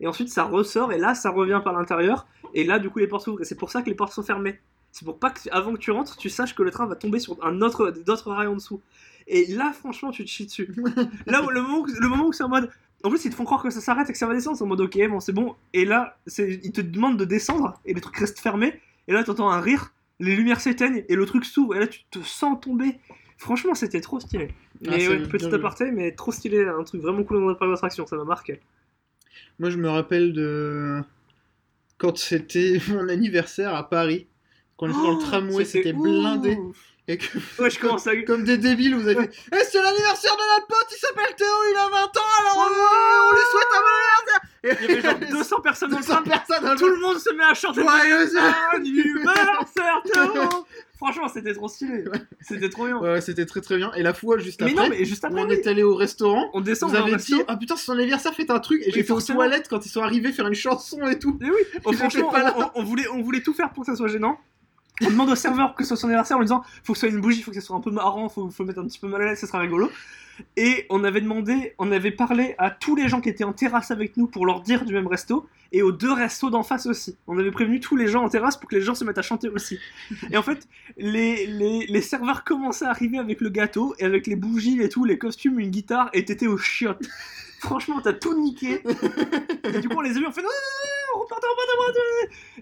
Et ensuite, ça ressort et là, ça revient par l'intérieur. Et là, du coup, les portes s'ouvrent. Et c'est pour ça que les portes sont fermées. C'est pour pas que, avant que tu rentres, tu saches que le train va tomber sur un autre, d'autres rails en dessous. Et là, franchement, tu te chies dessus. là, le moment, où, le moment où c'est en mode. En plus, ils te font croire que ça s'arrête et que ça va descendre. En mode, ok, bon, c'est bon. Et là, ils te demandent de descendre et les trucs restent fermés. Et là, t'entends un rire, les lumières s'éteignent et le truc s'ouvre. Et là, tu te sens tomber. Franchement, c'était trop stylé. Ah, ouais, petit aparté, mais trop stylé. Un truc vraiment cool dans le parc d'attraction. Ça m'a marqué. Moi, je me rappelle de quand c'était mon anniversaire à Paris. Quand on était dans le tramway, c'était blindé. ouf. Et que, Ouais, je commence à. comme des débiles, vous avez fait Eh, c'est l'anniversaire de notre pote, il s'appelle Théo, il a 20 ans, alors euh, on lui souhaite un bon anniversaire Il y avait genre 200 personnes dans le 200 train. personnes dans Tout le monde se met à chanter. Joyeux anniversaire, Théo Franchement, c'était trop stylé. C'était trop bien. Ouais, c'était très très bien. Et la fois juste Mais après, non, mais juste où après, on oui. est allé au restaurant, on descend vous on avez dit Ah putain, c'est son anniversaire, faites un truc. Et j'ai fait aux toilettes quand ils sont arrivés faire une chanson et tout. Mais oui, oh, franchement, on, on- on voulait, on voulait tout faire pour que ça soit gênant. On demande au serveur que ce soit son anniversaire en lui disant faut que ce soit une bougie, faut que ce soit un peu marrant, faut, mettre un petit peu mal à l'aise, ça sera rigolo. Et on avait demandé, on avait parlé à tous les gens qui étaient en terrasse avec nous pour leur dire du même resto, et aux deux restos d'en face aussi. On avait prévenu tous les gens en terrasse pour que les gens se mettent à chanter aussi. Et en fait, les, serveurs commençaient à arriver avec le gâteau, et avec les bougies et tout, les costumes, une guitare, et t'étais aux chiottes. Franchement, t'as tout niqué. Et du coup, on les a vus, on fait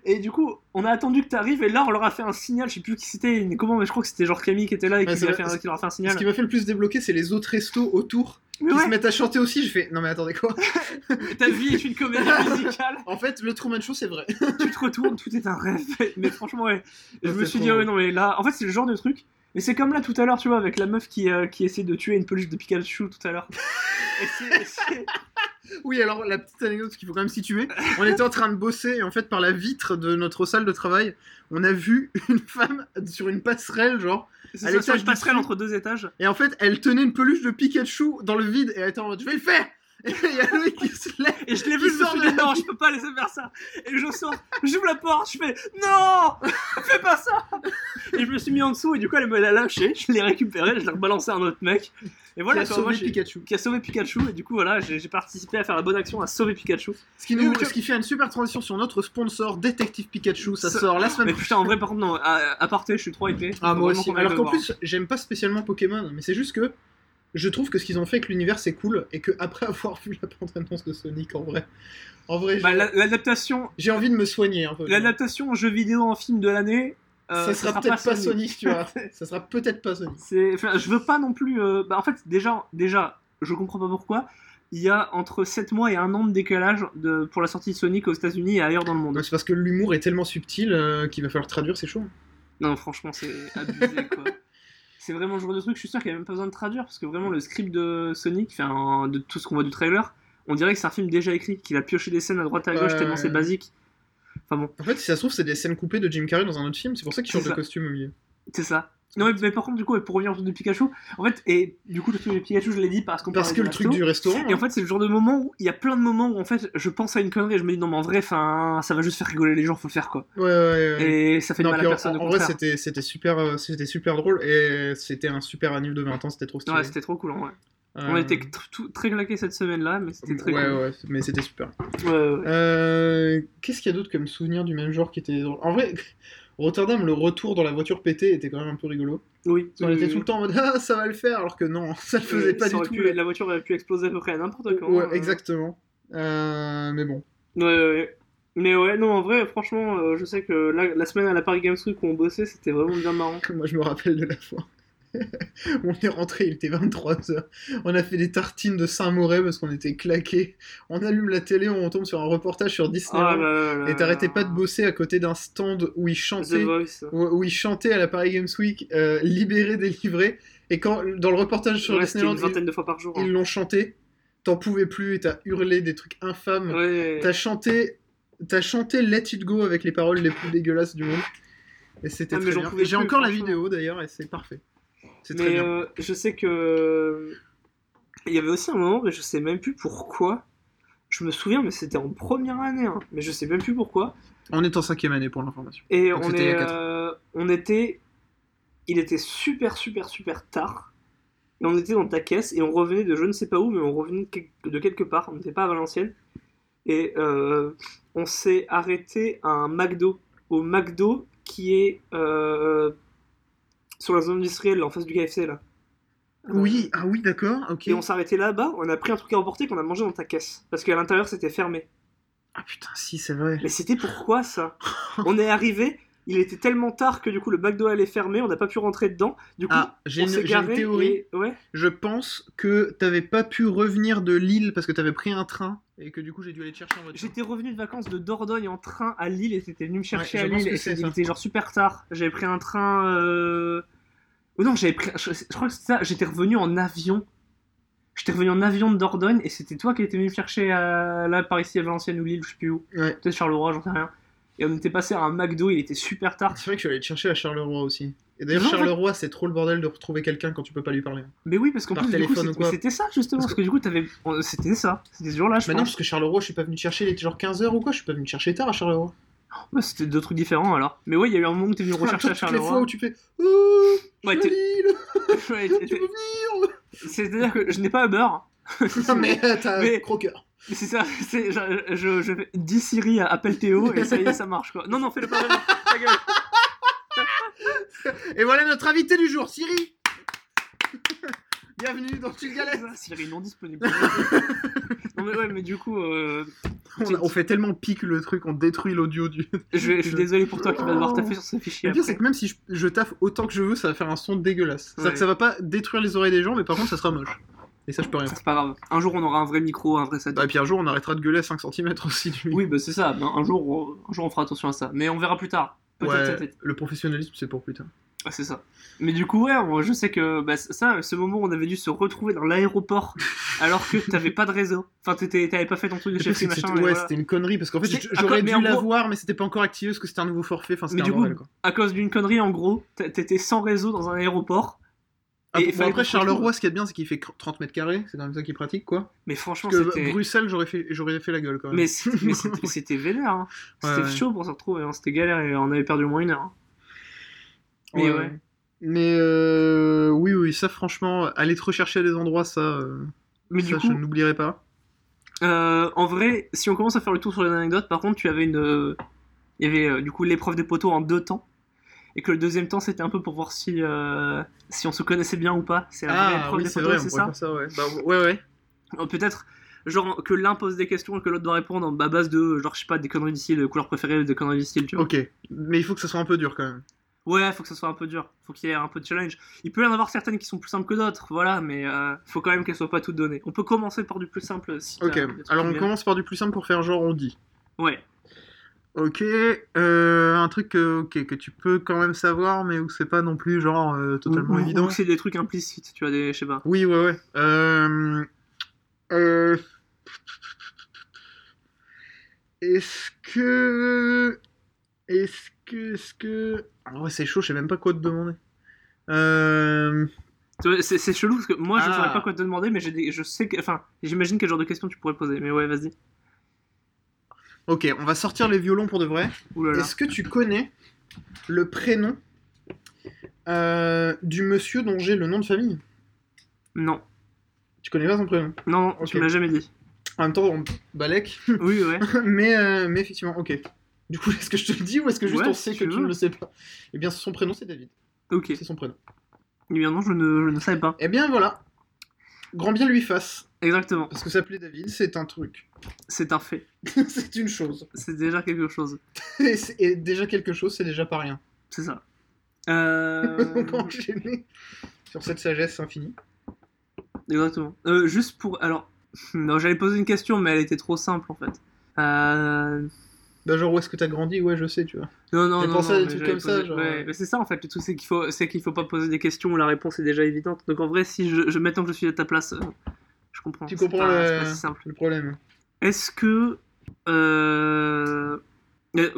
Et du coup, on a attendu que t'arrives, et là, on leur a fait un signal, je sais plus qui c'était, mais comment, mais je crois que c'était genre Camille qui était là et Ouais, qui, c'est lui a vrai, fait un- c'est- qui leur a fait un Ce signal. qui m'a fait le plus débloquer, c'est les autres restos autour Mais qui ouais, se mettent à chanter aussi. Je fais Non, mais attendez quoi ta vie est une comédie musicale, En fait, le Truman Show, c'est vrai. tu te retournes, tout est un rêve. Mais franchement, ouais, je me suis dit, ouais, non, mais là, en fait, c'est le genre de truc. Mais c'est comme là tout à l'heure, tu vois, avec la meuf qui, euh, qui essaie de tuer une peluche de Pikachu tout à l'heure. Et c'est- Oui, alors la petite anecdote qu'il faut quand même situer, on était en train de bosser et en fait par la vitre de notre salle de travail, on a vu une femme sur une passerelle genre c'est une passerelle dessus. entre deux étages. et en fait elle tenait une peluche de Pikachu dans le vide et elle était en mode je vais le faire et il y a qui se lève Et je l'ai vu, je me suis dit non, je peux pas laisser faire ça. Et je sors, j'ouvre la porte, je fais non, fais pas ça. Et je me suis mis en dessous et du coup elle me l'a lâché, je l'ai récupéré, je l'ai rebalancé à un autre mec. Et voilà, qui a sauvé Pikachu. qui a sauvé Pikachu et du coup voilà, j'ai participé à faire la bonne action à sauver Pikachu. Ce qui, Oui, nous, mais tu- ce qui fait une super transition sur notre sponsor Détective Pikachu, ça Ça- sort la semaine Mais prochaine. putain, en vrai, par contre, non, à, à parté, je suis trop hypé. Ah moi aussi. Alors qu'en plus j'aime pas spécialement Pokémon, mais c'est juste que je trouve que ce qu'ils ont fait avec l'univers c'est cool et que après avoir vu la bande-annonce de Sonic en vrai, en vrai Bah, l'adaptation, j'ai envie de me soigner un peu. l'adaptation jeu vidéo en film de l'année. Euh, ça sera peut-être pas Sonic, tu vois. ça sera peut-être pas Sonic. C'est, enfin, je veux pas non plus. euh, Bah, en fait, déjà, déjà, je comprends pas pourquoi. Il y a entre 7 mois et un an de décalage de, pour la sortie de Sonic aux États-Unis et ailleurs dans le monde. C'est parce que l'humour est tellement subtil euh, qu'il va falloir traduire, c'est chaud. Non, franchement, c'est abusé quoi. C'est vraiment le genre de truc, je suis sûr qu'il n'y a même pas besoin de traduire parce que vraiment le script de Sonic, enfin, de tout ce qu'on voit du trailer, on dirait que c'est un film déjà écrit, qu'il a pioché des scènes à droite à gauche Ouais, tellement ouais, c'est basique. Enfin bon, En fait, si ça se trouve, c'est des scènes coupées de Jim Carrey dans un autre film, c'est pour ça qu'il change de costume au milieu. c'est ça. Non, mais, mais par contre, du coup, pour revenir au truc de Pikachu, en fait, et du coup, le truc de Pikachu, je l'ai dit parce qu'on Parce que le truc du restaurant. Et en fait, c'est le genre de moment où il y a plein de moments où en fait je pense à une connerie et je me dis non, mais en vrai, enfin, ça va juste faire rigoler les gens, faut le faire quoi. Ouais, ouais, ouais. Et ça fait Non, mal à en, personne. en vrai, c'était super, euh, super drôle et c'était un super anniv de 20 ans, c'était trop stylé. Ouais, c'était trop cool. vrai. Euh, On était tr- tout- très claqués cette semaine-là, mais c'était très ouais, cool. ouais, mais c'était super. Ouais, ouais. Euh, Qu'est-ce qu'il y a d'autre comme souvenir du même genre qui était drôle? En vrai, Rotterdam, le retour dans la voiture pétée était quand même un peu rigolo. Oui, On était tout le temps en mode ah ça va le faire alors que non, ça le faisait Euh, pas du tout. pu- La voiture aurait pu exploser à peu près à n'importe quand. Ouais, euh. exactement. Euh, mais bon. Ouais, ouais, ouais. Mais ouais, non, en vrai, franchement, euh, je sais que la, la semaine à la Paris Games Week où on bossait, c'était vraiment bien marrant. Moi je me rappelle de la fois. On est rentré, il était 23h. On a fait des tartines de Saint-Mauré parce qu'on était claqués. On allume la télé, on tombe sur un reportage sur là là là et t'arrêtais pas de bosser à côté d'un stand où chantaient, Voice. où, à la Paris Games Week, euh, libéré, délivré. Et quand dans le reportage sur Ouais, une Disneyland, vingtaine de fois par jour. ils hein. l'ont chanté, t'en pouvais plus et t'as hurlé des trucs infâmes. Ouais. T'as chanté, t'as chanté Let It Go avec les paroles les plus dégueulasses du monde. Et c'était Ah, j'ai encore la vidéo d'ailleurs et c'est parfait. C'est très Mais bien. euh, je sais que. Il y avait aussi un moment, mais je sais même plus pourquoi. Je me souviens, mais c'était en première année, hein, mais je sais même plus pourquoi. On est en cinquième année pour l'information. Et Donc on, c'était il y est, a quatre euh, on était. Il était super, super, super tard. Et on était dans ta caisse et on revenait de je ne sais pas où, mais on revenait de quel- de quelque part. On n'était pas à Valenciennes. Et euh, on s'est arrêté à un McDo. Au McDo qui est euh, sur la zone industrielle, en face du KFC là. Oui, ah oui, d'accord, ok. Et on s'est arrêté là-bas, on a pris un truc à emporter qu'on a mangé dans ta caisse. Parce qu'à l'intérieur c'était fermé. Ah putain, si, c'est vrai. Mais c'était pourquoi ça On est arrivé, il était tellement tard que du coup le McDo allait fermer, on n'a pas pu rentrer dedans. Du coup, Ah, j'ai une, théorie. et- Ouais. Je pense que t'avais pas pu revenir de Lille parce que t'avais pris un train et que du coup j'ai dû aller te chercher en voiture. J'étais revenu de vacances de Dordogne en train à Lille et t'étais venu me chercher Ouais, à Lille et c'était- genre super tard. J'avais pris un train. Euh... Oh non, j'avais pris. Je, je crois que c'était ça. J'étais revenu en avion. J'étais revenu en avion de Dordogne et c'était toi qui étais venu me chercher à... là par ici à Valenciennes ou Lille, je sais plus où. Ouais. Peut-être Charleroi, j'en sais rien. Et on était passé à un McDo, il était super tard. C'est vrai que je suis allé te chercher à Charleroi aussi. Et d'ailleurs, Non, en fait- Charleroi, c'est trop le bordel de retrouver quelqu'un quand tu peux pas lui parler. Mais oui, parce qu'en Par plus, du coup, téléphone ou c'était- quoi c'était ça justement. Parce Parce que du coup, t'avais. C'était ça. C'était ce jour-là, je Mais non, parce que Charleroi, je suis pas venu te chercher, il était genre 15h ou quoi Je suis pas venu te chercher tard à Charleroi. Ouais, c'était deux trucs différents alors. Mais ouais, il y a eu un moment où t'es venu rechercher à Toutes les fois Charleroi. où tu fais je Ouais, tu t'étais- peux venir C'est-à-dire que je n'ai pas Uber. Non, mais t'as Mais- croqueur. C'est ça, c'est, je, je, je fais 10 Siri Théo et ça y est, ça marche quoi. Non, non, fais-le pas. Et voilà notre invité du jour, Siri Bienvenue dans Tu galères Siri non disponible. non, mais ouais, mais du coup, euh, on, a- on fait tellement pique le truc, on détruit l'audio du. je, vais- je suis désolé pour toi qui vas devoir taffer sur ce fichier. Le pire, c'est que même si je, je taffe autant que je veux, ça va faire un son dégueulasse. C'est-à-dire Ouais. que ça va pas détruire les oreilles des gens, mais par contre, ça sera moche. Et ça, je peux rien faire. C'est pas grave. Un jour, on aura un vrai micro, un vrai setup. Bah, et puis un jour, on arrêtera de gueuler à 5 cm aussi du micro. Oui, bah c'est ça. Ben, un, jour, on, un jour, on fera attention à ça. Mais on verra plus tard. Peut-être, Ouais, peut-être. le professionnalisme, c'est pour plus tard. Ah, c'est ça. Mais du coup, ouais, je sais que bah, ça, ce moment où on avait dû se retrouver dans l'aéroport alors que t'avais pas de réseau. Enfin, t'étais- t'avais pas fait ton truc de chef machin. et ouais, voilà. c'était une connerie parce qu'en fait, C'est- j- à j'aurais mais dû en l'avoir, gros- mais c'était pas encore activé parce que c'était un nouveau forfait. Enfin, c'était Mais un du coup, bordel, quoi. à cause d'une connerie, en gros, t'étais sans réseau dans un aéroport. Ah, et bon, après, se Charleroi, ce qui est bien, c'est qu'il fait 30 mètres carrés. C'est quand même ça qui est pratique, quoi. Mais franchement, Parce que c'était. Bruxelles, j'aurais fait, j'aurais fait la gueule quand même. Mais c'était mais c'était- c'était vénère. hein. Ouais, C'était ouais. chaud pour se retrouver. hein. C'était galère et on avait perdu au moins une heure. hein. Mais ouais. Mais euh, oui, oui, ça, franchement, aller te rechercher à des endroits, ça, euh, Mais ça du je n'oublierai pas. euh, en vrai, si on commence à faire le tour sur les anecdotes, par contre, tu avais une. Il y avait du coup l'épreuve des poteaux en deux temps. Et que le deuxième temps, c'était un peu pour voir si, si on se connaissait bien ou pas. C'est la Ah, épreuve oui, des c'est poteaux, ça ouais. Bah, ouais, ouais. Euh, Peut-être, genre, que l'un pose des questions et que l'autre doit répondre en bas base de, genre, je sais pas, des conneries style, de couleur préférée, des conneries style, tu vois. Ok. Mais il faut que ça soit un peu dur quand même. Ouais, faut que ça soit un peu dur. Faut qu'il y ait un peu de challenge. Il peut y en avoir certaines qui sont plus simples que d'autres, voilà, mais euh, faut quand même qu'elles soient pas toutes données. On peut commencer par du plus simple si. Ok. Alors, on commence par du plus simple pour faire genre on dit. Ouais. Ok, euh, un truc que, que tu peux quand même savoir, mais où c'est pas non plus genre euh, totalement Ou- évident. Ou c'est des trucs implicites, tu vois, des. Je sais pas. Oui, ouais, ouais. Euh... euh, Est-ce que... Est-ce que... Est-ce que... En vrai, c'est chaud, je sais même pas quoi te demander. Euh... C'est c'est chelou parce que moi je Ah. saurais pas quoi te demander, mais j'ai des- je sais que. Enfin, j'imagine quel genre de questions tu pourrais poser, mais ouais, vas-y. Ok, on va sortir les violons pour de vrai. Est-ce que tu connais le prénom euh, du monsieur dont j'ai le nom de famille? Non. Tu connais pas son prénom? Non, non, Ok. tu me l'as jamais dit. En même temps, on balèque. Oui, ouais. mais, euh, mais effectivement, ok. Du coup, est-ce que je te le dis ou est-ce que juste Ouais, on sait que tu ne le sais pas? Eh bien, son prénom, c'est David. Ok. C'est son prénom. Eh bien non, je ne, je ne savais pas. Eh bien, voilà. Grand bien lui fasse. Exactement. Parce que s'appeler David, c'est un truc. C'est un fait. c'est une chose. C'est déjà quelque chose. Et, déjà quelque chose, c'est déjà pas rien. C'est ça. Euh, On peut enchaîner sur cette sagesse infinie. Exactement. Euh, juste pour. Alors. Non, j'allais poser une question, mais elle était trop simple en fait. Euh... Bah, genre, où est-ce que t'as grandi? Ouais, je sais, tu vois. Non, non, J'ai non. pensé à des trucs comme ça, genre, Ouais, euh. mais c'est ça en fait. Le tout, c'est qu'il faut, c'est qu'il faut pas poser des questions où la réponse est déjà évidente. Donc en vrai, si je, je mettons que je suis à ta place, euh, je comprends. Tu C'est comprends pas- le- c'est pas si simple. Le problème. Est-ce que. euh, euh,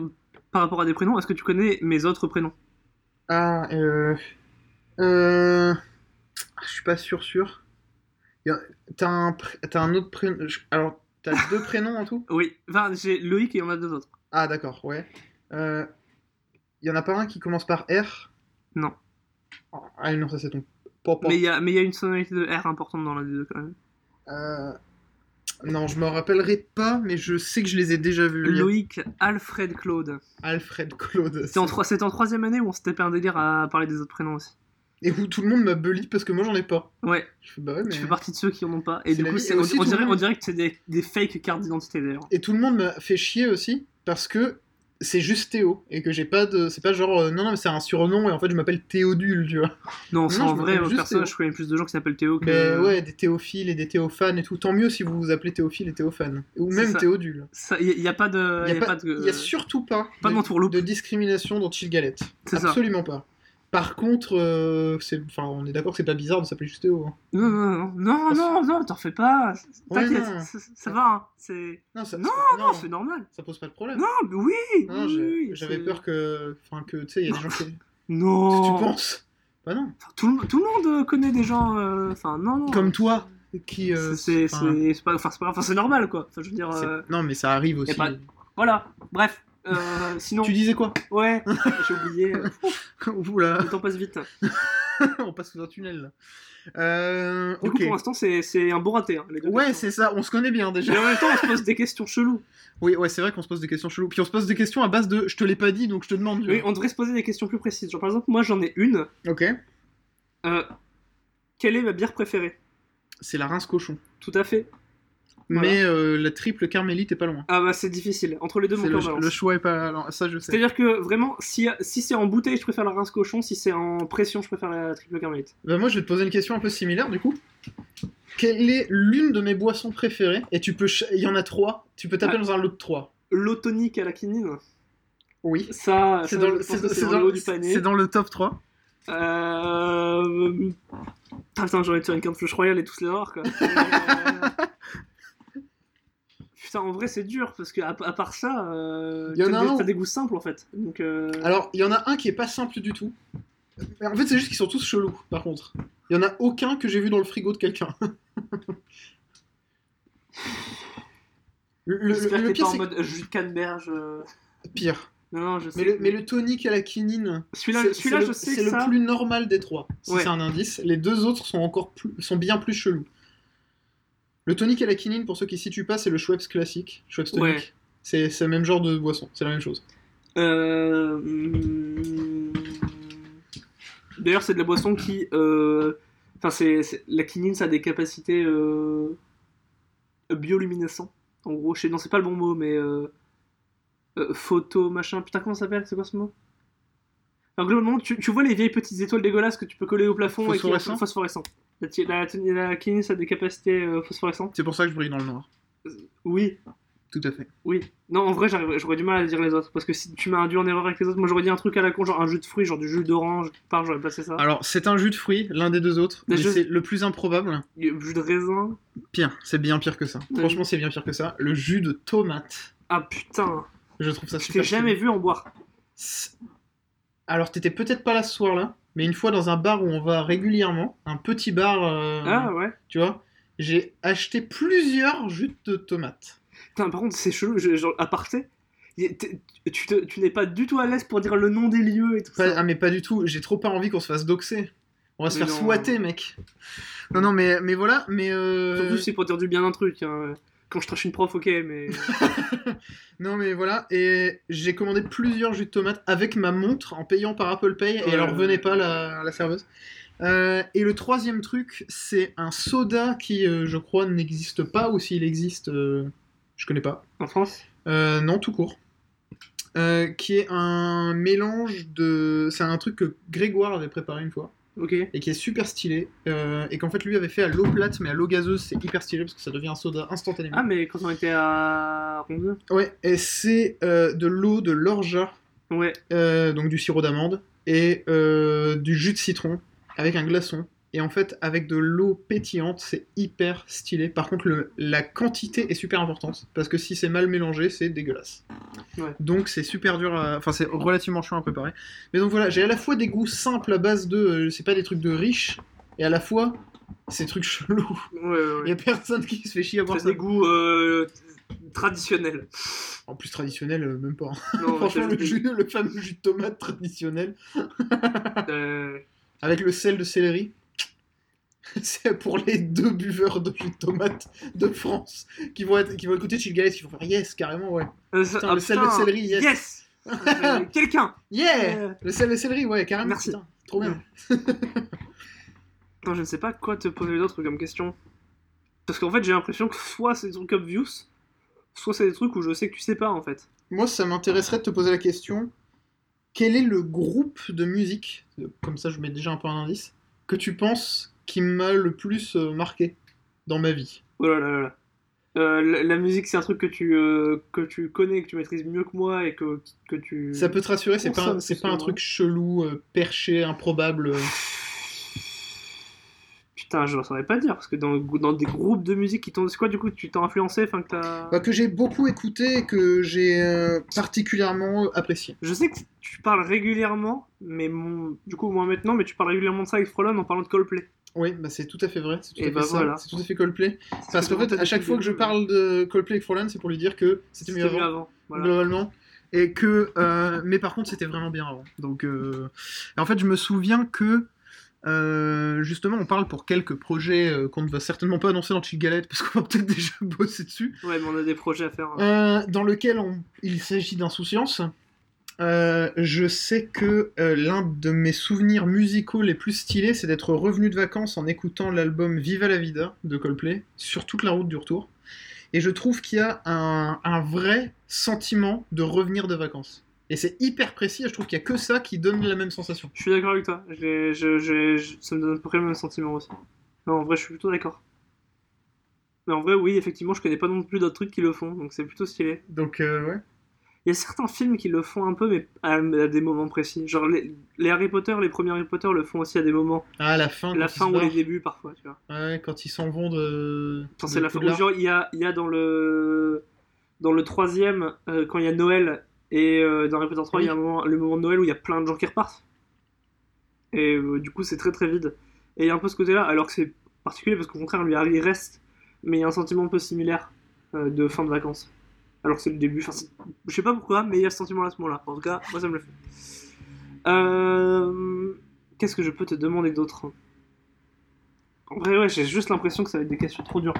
Par rapport à des prénoms, est-ce que tu connais mes autres prénoms? Ah, euh. Euh. Je suis pas sûr, sûr. Y a- T'as un, pr- t'as un autre prénom. je- Alors, t'as deux prénoms en tout? Oui, enfin, j'ai Loïc et il y en a deux autres. Ah, d'accord, ouais. Euh. Y en a pas un qui commence par R? Non. Oh, Ah, non, ça c'est ton. Papa. Mais il y a, mais il y a une sonorité de R importante dans l'un des deux quand même. Euh, Non, je me rappellerai pas, mais je sais que je les ai déjà vus. Il Loïc, Alfred, Claude. Alfred Claude. C'était en, trois- c'était en troisième année où on s'était fait un délire à parler des autres prénoms aussi. Et où tout le monde m'a bully parce que moi j'en ai pas. Ouais, Je fais bah ouais, mais. tu fais partie de ceux qui en ont pas. Et C'est du la coup, vie. c'est- Et on, aussi, on tout le dirait, monde- on dirait que c'est des, des fake cartes d'identité d'ailleurs. Et tout le monde m'a fait chier aussi parce que c'est juste Théo et que j'ai pas de. C'est pas genre euh, non, non, mais c'est un surnom et en fait je m'appelle Théodule, tu vois. Non, Non, en vrai, euh, juste perso, Théo. je connais plus de gens qui s'appellent Théo que. Mais ouais, des théophiles et des théophanes et tout. Tant mieux si vous vous appelez théophile et théophane. Ou C'est même ça. Théodule. Il n'y a, pas de. Il y a, pas, de. y a surtout pas, pas de discrimination dans Chill Galette. C'est ça. Absolument pas. Par contre, euh, c'est, enfin, on est d'accord que c'est pas bizarre de s'appeler juste Théo. hein. Non, non, non, non, non, t'en fais pas. T'inquiète, ça, va. hein, C'est. Non, ça, Non, ça- Non, c'est normal. ça pose pas de problème. Non, mais oui. Non, j'avais peur que, enfin, que tu sais, il y a des gens qui. Non. Tu penses? Bah non. Tout, le, tout le monde euh, connaît des gens. euh, Enfin, non, non. Comme toi, qui. euh, C'est pas, enfin, c'est normal quoi. Enfin, je veux dire. euh, Non, mais ça arrive aussi. pas- Voilà, bref. Euh, sinon, Tu disais quoi ouais, j'ai oublié. Oula, Le temps passe vite. on passe sous un tunnel là. Euh, Du coup, pour l'instant, c'est c'est un bon raté. hein, les deux Ouais, c'est ça, on se connaît bien déjà. Mais en même temps, on se pose des questions cheloues. Oui, ouais, c'est vrai qu'on se pose des questions cheloues. Puis on se pose des questions à base de je te l'ai pas dit donc je te demande. Oui, on devrait se poser des questions plus précises. Genre, par exemple, moi, j'en ai une. Ok. Euh, quelle est ma bière préférée? C'est la rince cochon. Tout à fait. Voilà. Mais euh, la triple carmélite est pas loin. Ah bah, c'est difficile. Entre les deux, mon le, le choix est pas. alors, ça, je sais. C'est-à-dire que vraiment, si, si c'est en bouteille, je préfère la rince cochon. Si c'est en pression, je préfère la triple carmélite. Bah, moi, je vais te poser une question un peu similaire du coup. Quelle est l'une de mes boissons préférées? Et tu peux. ch- Il y en a trois. Tu peux taper Ah. dans un lot de trois. L'eau tonique à la quinine, Oui. ça, C'est ça, dans, le- pense c'est- que c'est c'est dans dans- le haut du panier. c'est dans le top 3. Euh... Putain, de faire une carte flush royale et tous les avoir, quoi. Euh, Putain, en vrai, c'est dur, parce que à, à part ça, euh, Y en t'as a des, un t'as où- des goûts simples, en fait. Donc, euh, Alors, il y en a un qui est pas simple du tout. En fait, c'est juste qu'ils sont tous chelous, par contre. Il y en a aucun que j'ai vu dans le frigo de quelqu'un. le, le- j'espère le que t'es pire, pas en c'est mode jus de canneberge. euh. pire. Non, non, je sais. Mais le, mais le tonique à la quinine, Celui-là, c'est- celui-là c'est je le- sais c'est que le ça... plus normal des trois. Si Ouais. c'est un indice. Les deux autres sont encore plus, sont bien plus chelous. Le tonique à la quinine, pour ceux qui ne situent pas, c'est le Schweppes classique. Schweppes tonic. Ouais. C'est c'est le même genre de boisson. C'est la même chose. Euh, hum, D'ailleurs, c'est de la boisson qui. euh, Enfin, c'est c'est- la quinine, ça a des capacités euh, bioluminescentes. En gros, je sais, non, c'est pas le bon mot, mais photo machin. Putain, comment ça s'appelle C'est quoi ce mot? Enfin, globalement, tu, tu vois les vieilles petites étoiles dégueulasses que tu peux coller au plafond et qui Phosphorescent phosphorescent. La, la, la quinine, a des capacités euh, phosphorescentes. C'est pour ça que je brille dans le noir. Oui, Tout à fait. oui. Non, en vrai, j'aurais du mal à dire les autres. Parce que si tu m'as induit en erreur avec les autres, moi j'aurais dit un truc à la con, genre un jus de fruits, genre du jus d'orange, part, j'aurais placé ça. Alors, c'est un jus de fruits, l'un des deux autres, Mais je- c'est le plus improbable. Du jus de raisin. Pire, c'est bien pire que ça. Ouais. Franchement, c'est bien pire que ça. Le jus de tomate. Ah putain, Je trouve ça je super. t'ai jamais vu en boire. Alors, t'étais peut-être pas là ce soir-là, mais une fois dans un bar où on va régulièrement, un petit bar, euh, Ah ouais. tu vois, j'ai acheté plusieurs jus de tomates. Putain, par contre, c'est chelou, je- genre, aparté. Tu, te- tu n'es pas du tout à l'aise pour dire le nom des lieux et tout Pas- ça. ah, mais pas du tout, j'ai trop pas envie qu'on se fasse doxer. On va se Mais faire non. squatter, mec. Non, non, mais, mais voilà, mais. euh, Surtout c'est pour dire du bien d'un truc. hein. Quand je trache une prof, ok, mais. Non mais voilà, et j'ai commandé plusieurs jus de tomate avec ma montre en payant par Apple Pay, et elle en revenait pas la, la serveuse. Euh, et le troisième truc, c'est un soda qui, euh, je crois, n'existe pas, ou s'il existe, euh, je connais pas. En France? Euh, non, tout court. qui est un mélange de. C'est un truc que Grégoire avait préparé une fois Et qui est super stylé euh, et qu'en fait lui avait fait à l'eau plate mais à l'eau gazeuse c'est hyper stylé parce que ça devient un soda instantanément. Ah, mais quand on était à Ronde Ouais, et c'est euh, de l'eau de l'orgeat, Ouais. euh, donc du sirop d'amande, et du jus de citron avec un glaçon. Et en fait, avec de l'eau pétillante, c'est hyper stylé. Par contre, le- la quantité est super importante, parce que si c'est mal mélangé, c'est dégueulasse. Ouais. Donc c'est super dur à... Enfin, c'est relativement chiant à préparer. Mais donc voilà, j'ai à la fois des goûts simples à base de... euh, c'est pas des trucs de riches, et à la fois ces trucs chelous. Ouais, ouais, Il y a personne qui se fait chier à boire ça. des goûts euh, traditionnels. En plus traditionnel, euh, même pas. Non, Franchement, le, jus, le fameux jus de tomate traditionnel euh, avec le sel de céleri. C'est pour les deux buveurs de jus de tomate de France qui vont, être, qui vont écouter Chill Galette, qui vont faire yes, carrément, ouais. euh, Putain, ah, le sel de céleri, yes. Yes Euh, Quelqu'un Yeah Euh, Le sel de céleri, ouais, carrément. Merci. putain, trop bien. Non, je ne sais pas quoi te poser d'autre comme question. Parce qu'en fait, j'ai l'impression que soit c'est des trucs obvious, soit c'est des trucs où je sais que tu sais pas en fait. Moi, ça m'intéresserait de te poser la question quel est le groupe de musique, comme ça je mets déjà un peu un indice, que tu penses qui m'a le plus euh, marqué dans ma vie Oh là là là. Euh, la, la musique, c'est un truc que tu, euh, que tu connais, que tu maîtrises mieux que moi et que, que tu. Ça peut te rassurer, c'est pas, c'est pas un truc chelou, euh, perché, improbable. Putain, je ne saurais pas dire, parce que dans, dans des groupes de musique qui t'ont. C'est quoi du coup Tu t'as influencé Enfin, que. Bah, que j'ai beaucoup écouté et que j'ai euh, particulièrement apprécié. Je sais que tu parles régulièrement, mais mon... du coup, moi maintenant, mais tu parles régulièrement de ça avec Frolon en parlant de Coldplay. Oui, bah c'est tout à fait vrai, c'est tout Et à fait bah voilà. tout à fait Coldplay. Parce que qu'en fait, à chaque fois que je parle de Coldplay avec Frolan, c'est pour lui dire que c'était mieux C'était avant, mieux avant. Voilà. globalement. Et que, euh, mais par contre, c'était vraiment bien avant. Donc, euh, en fait, je me souviens que, euh, justement, on parle pour quelques projets euh, qu'on ne va certainement pas annoncer dans Chill Galette parce qu'on va peut-être déjà bosser dessus. Ouais, mais on a des projets à faire. hein. Euh, dans lequel on- il s'agit d'insouciance. Euh, je sais que euh, l'un de mes souvenirs musicaux les plus stylés, c'est d'être revenu de vacances en écoutant l'album Viva la Vida de Coldplay sur toute la route du retour. Et je trouve qu'il y a un, un vrai sentiment de revenir de vacances. Et c'est hyper précis, et je trouve qu'il y a que ça qui donne la même sensation. Je suis d'accord avec toi. Je- je- je- ça me donne à peu près le même sentiment aussi. Non, en vrai, je suis plutôt d'accord. Mais en vrai, oui, effectivement, je connais pas non plus d'autres trucs qui le font, donc c'est plutôt stylé. Donc, euh, ouais. Il y a certains films qui le font un peu, mais à, à des moments précis. Genre, les, les Harry Potter, les premiers Harry Potter le font aussi à des moments. Ah, la fin, la fin ou les débuts, parfois, tu vois. Ouais, quand ils s'en vont de. Enfin, c'est la fin. Genre, il y a, il y a dans le dans le troisième, euh, quand il y a Noël, et euh, dans Harry Potter 3, il y a un moment- le moment de Noël où il y a plein de gens qui repartent. Et euh, du coup, c'est très très vide. Et il y a un peu ce côté-là, alors que c'est particulier parce qu'au contraire, lui, Harry reste, mais il y a un sentiment un peu similaire de fin de vacances. Alors que c'est le début, enfin, je sais pas pourquoi, mais il y a ce sentiment-là à ce moment-là. En tout cas, moi, ça me le fait. Euh, Qu'est-ce que je peux te demander d'autre En vrai, ouais, j'ai juste l'impression que ça va être des questions trop dures.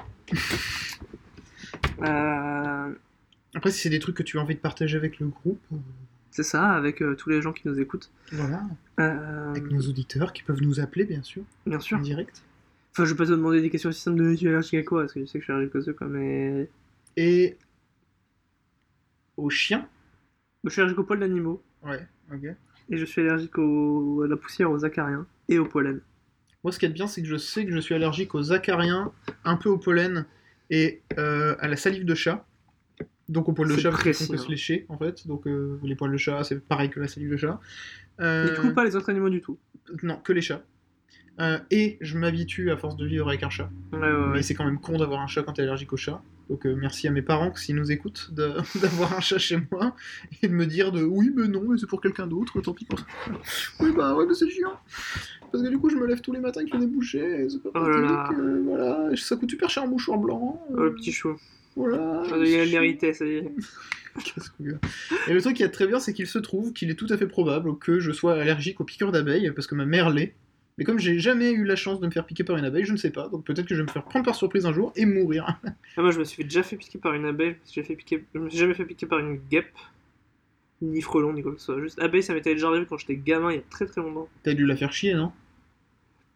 Euh, Après, si c'est des trucs que tu as envie de partager avec le groupe, euh, c'est ça, avec euh, tous les gens qui nous écoutent. voilà. Avec nos auditeurs qui peuvent nous appeler, bien sûr, bien sûr. en direct. Enfin, je vais pas te demander des questions aussi simples de tu es allergique à quoi, parce que je sais que je suis allergique aux œufs, quoi, mais. Et aux chiens. Je suis allergique aux poils d'animaux, Ouais, ok. et je suis allergique au... à la poussière, aux acariens, et au pollen. Moi, ce qui est bien, c'est que je sais que je suis allergique aux acariens, un peu au pollen et euh, à la salive de chat. Donc aux poils de chat, précis, qu'on peut hein. se lécher, en fait. Donc euh, les poils de chat, c'est pareil que la salive de chat. Et Euh, du coup, pas les autres animaux du tout. Non, que les chats. Euh, et je m'habitue à force de vivre avec un chat. Ouais, ouais, Mais c'est quand même con d'avoir un chat quand t'es allergique au chat. Donc euh, merci à mes parents s'ils nous écoutent d'avoir un chat chez moi et de me dire de oui mais non mais c'est pour quelqu'un d'autre tant pis pour oui bah ouais mais c'est chiant. Parce que du coup je me lève tous les matins avec le nez bouché et c'est pas Oh là là. pratique euh, voilà. Ça coûte super cher un mouchoir blanc Oh, le petit chou. voilà il a mérité, ça y est. Et le truc qui est très bien c'est qu'il se trouve qu'il est tout à fait probable que je sois allergique aux piqûres d'abeilles parce que ma mère l'est mais comme j'ai jamais eu la chance de me faire piquer par une abeille, je ne sais pas, donc peut-être que je vais me faire prendre par surprise un jour et mourir. Ah, moi, je me suis déjà fait piquer par une abeille. J'ai fait piquer... Je me suis jamais fait piquer par une guêpe. Ni frelon, ni quoi que ce soit. Juste abeille, ça m'était déjà arrivé quand j'étais gamin il y a très très longtemps. T'as dû la faire chier, non?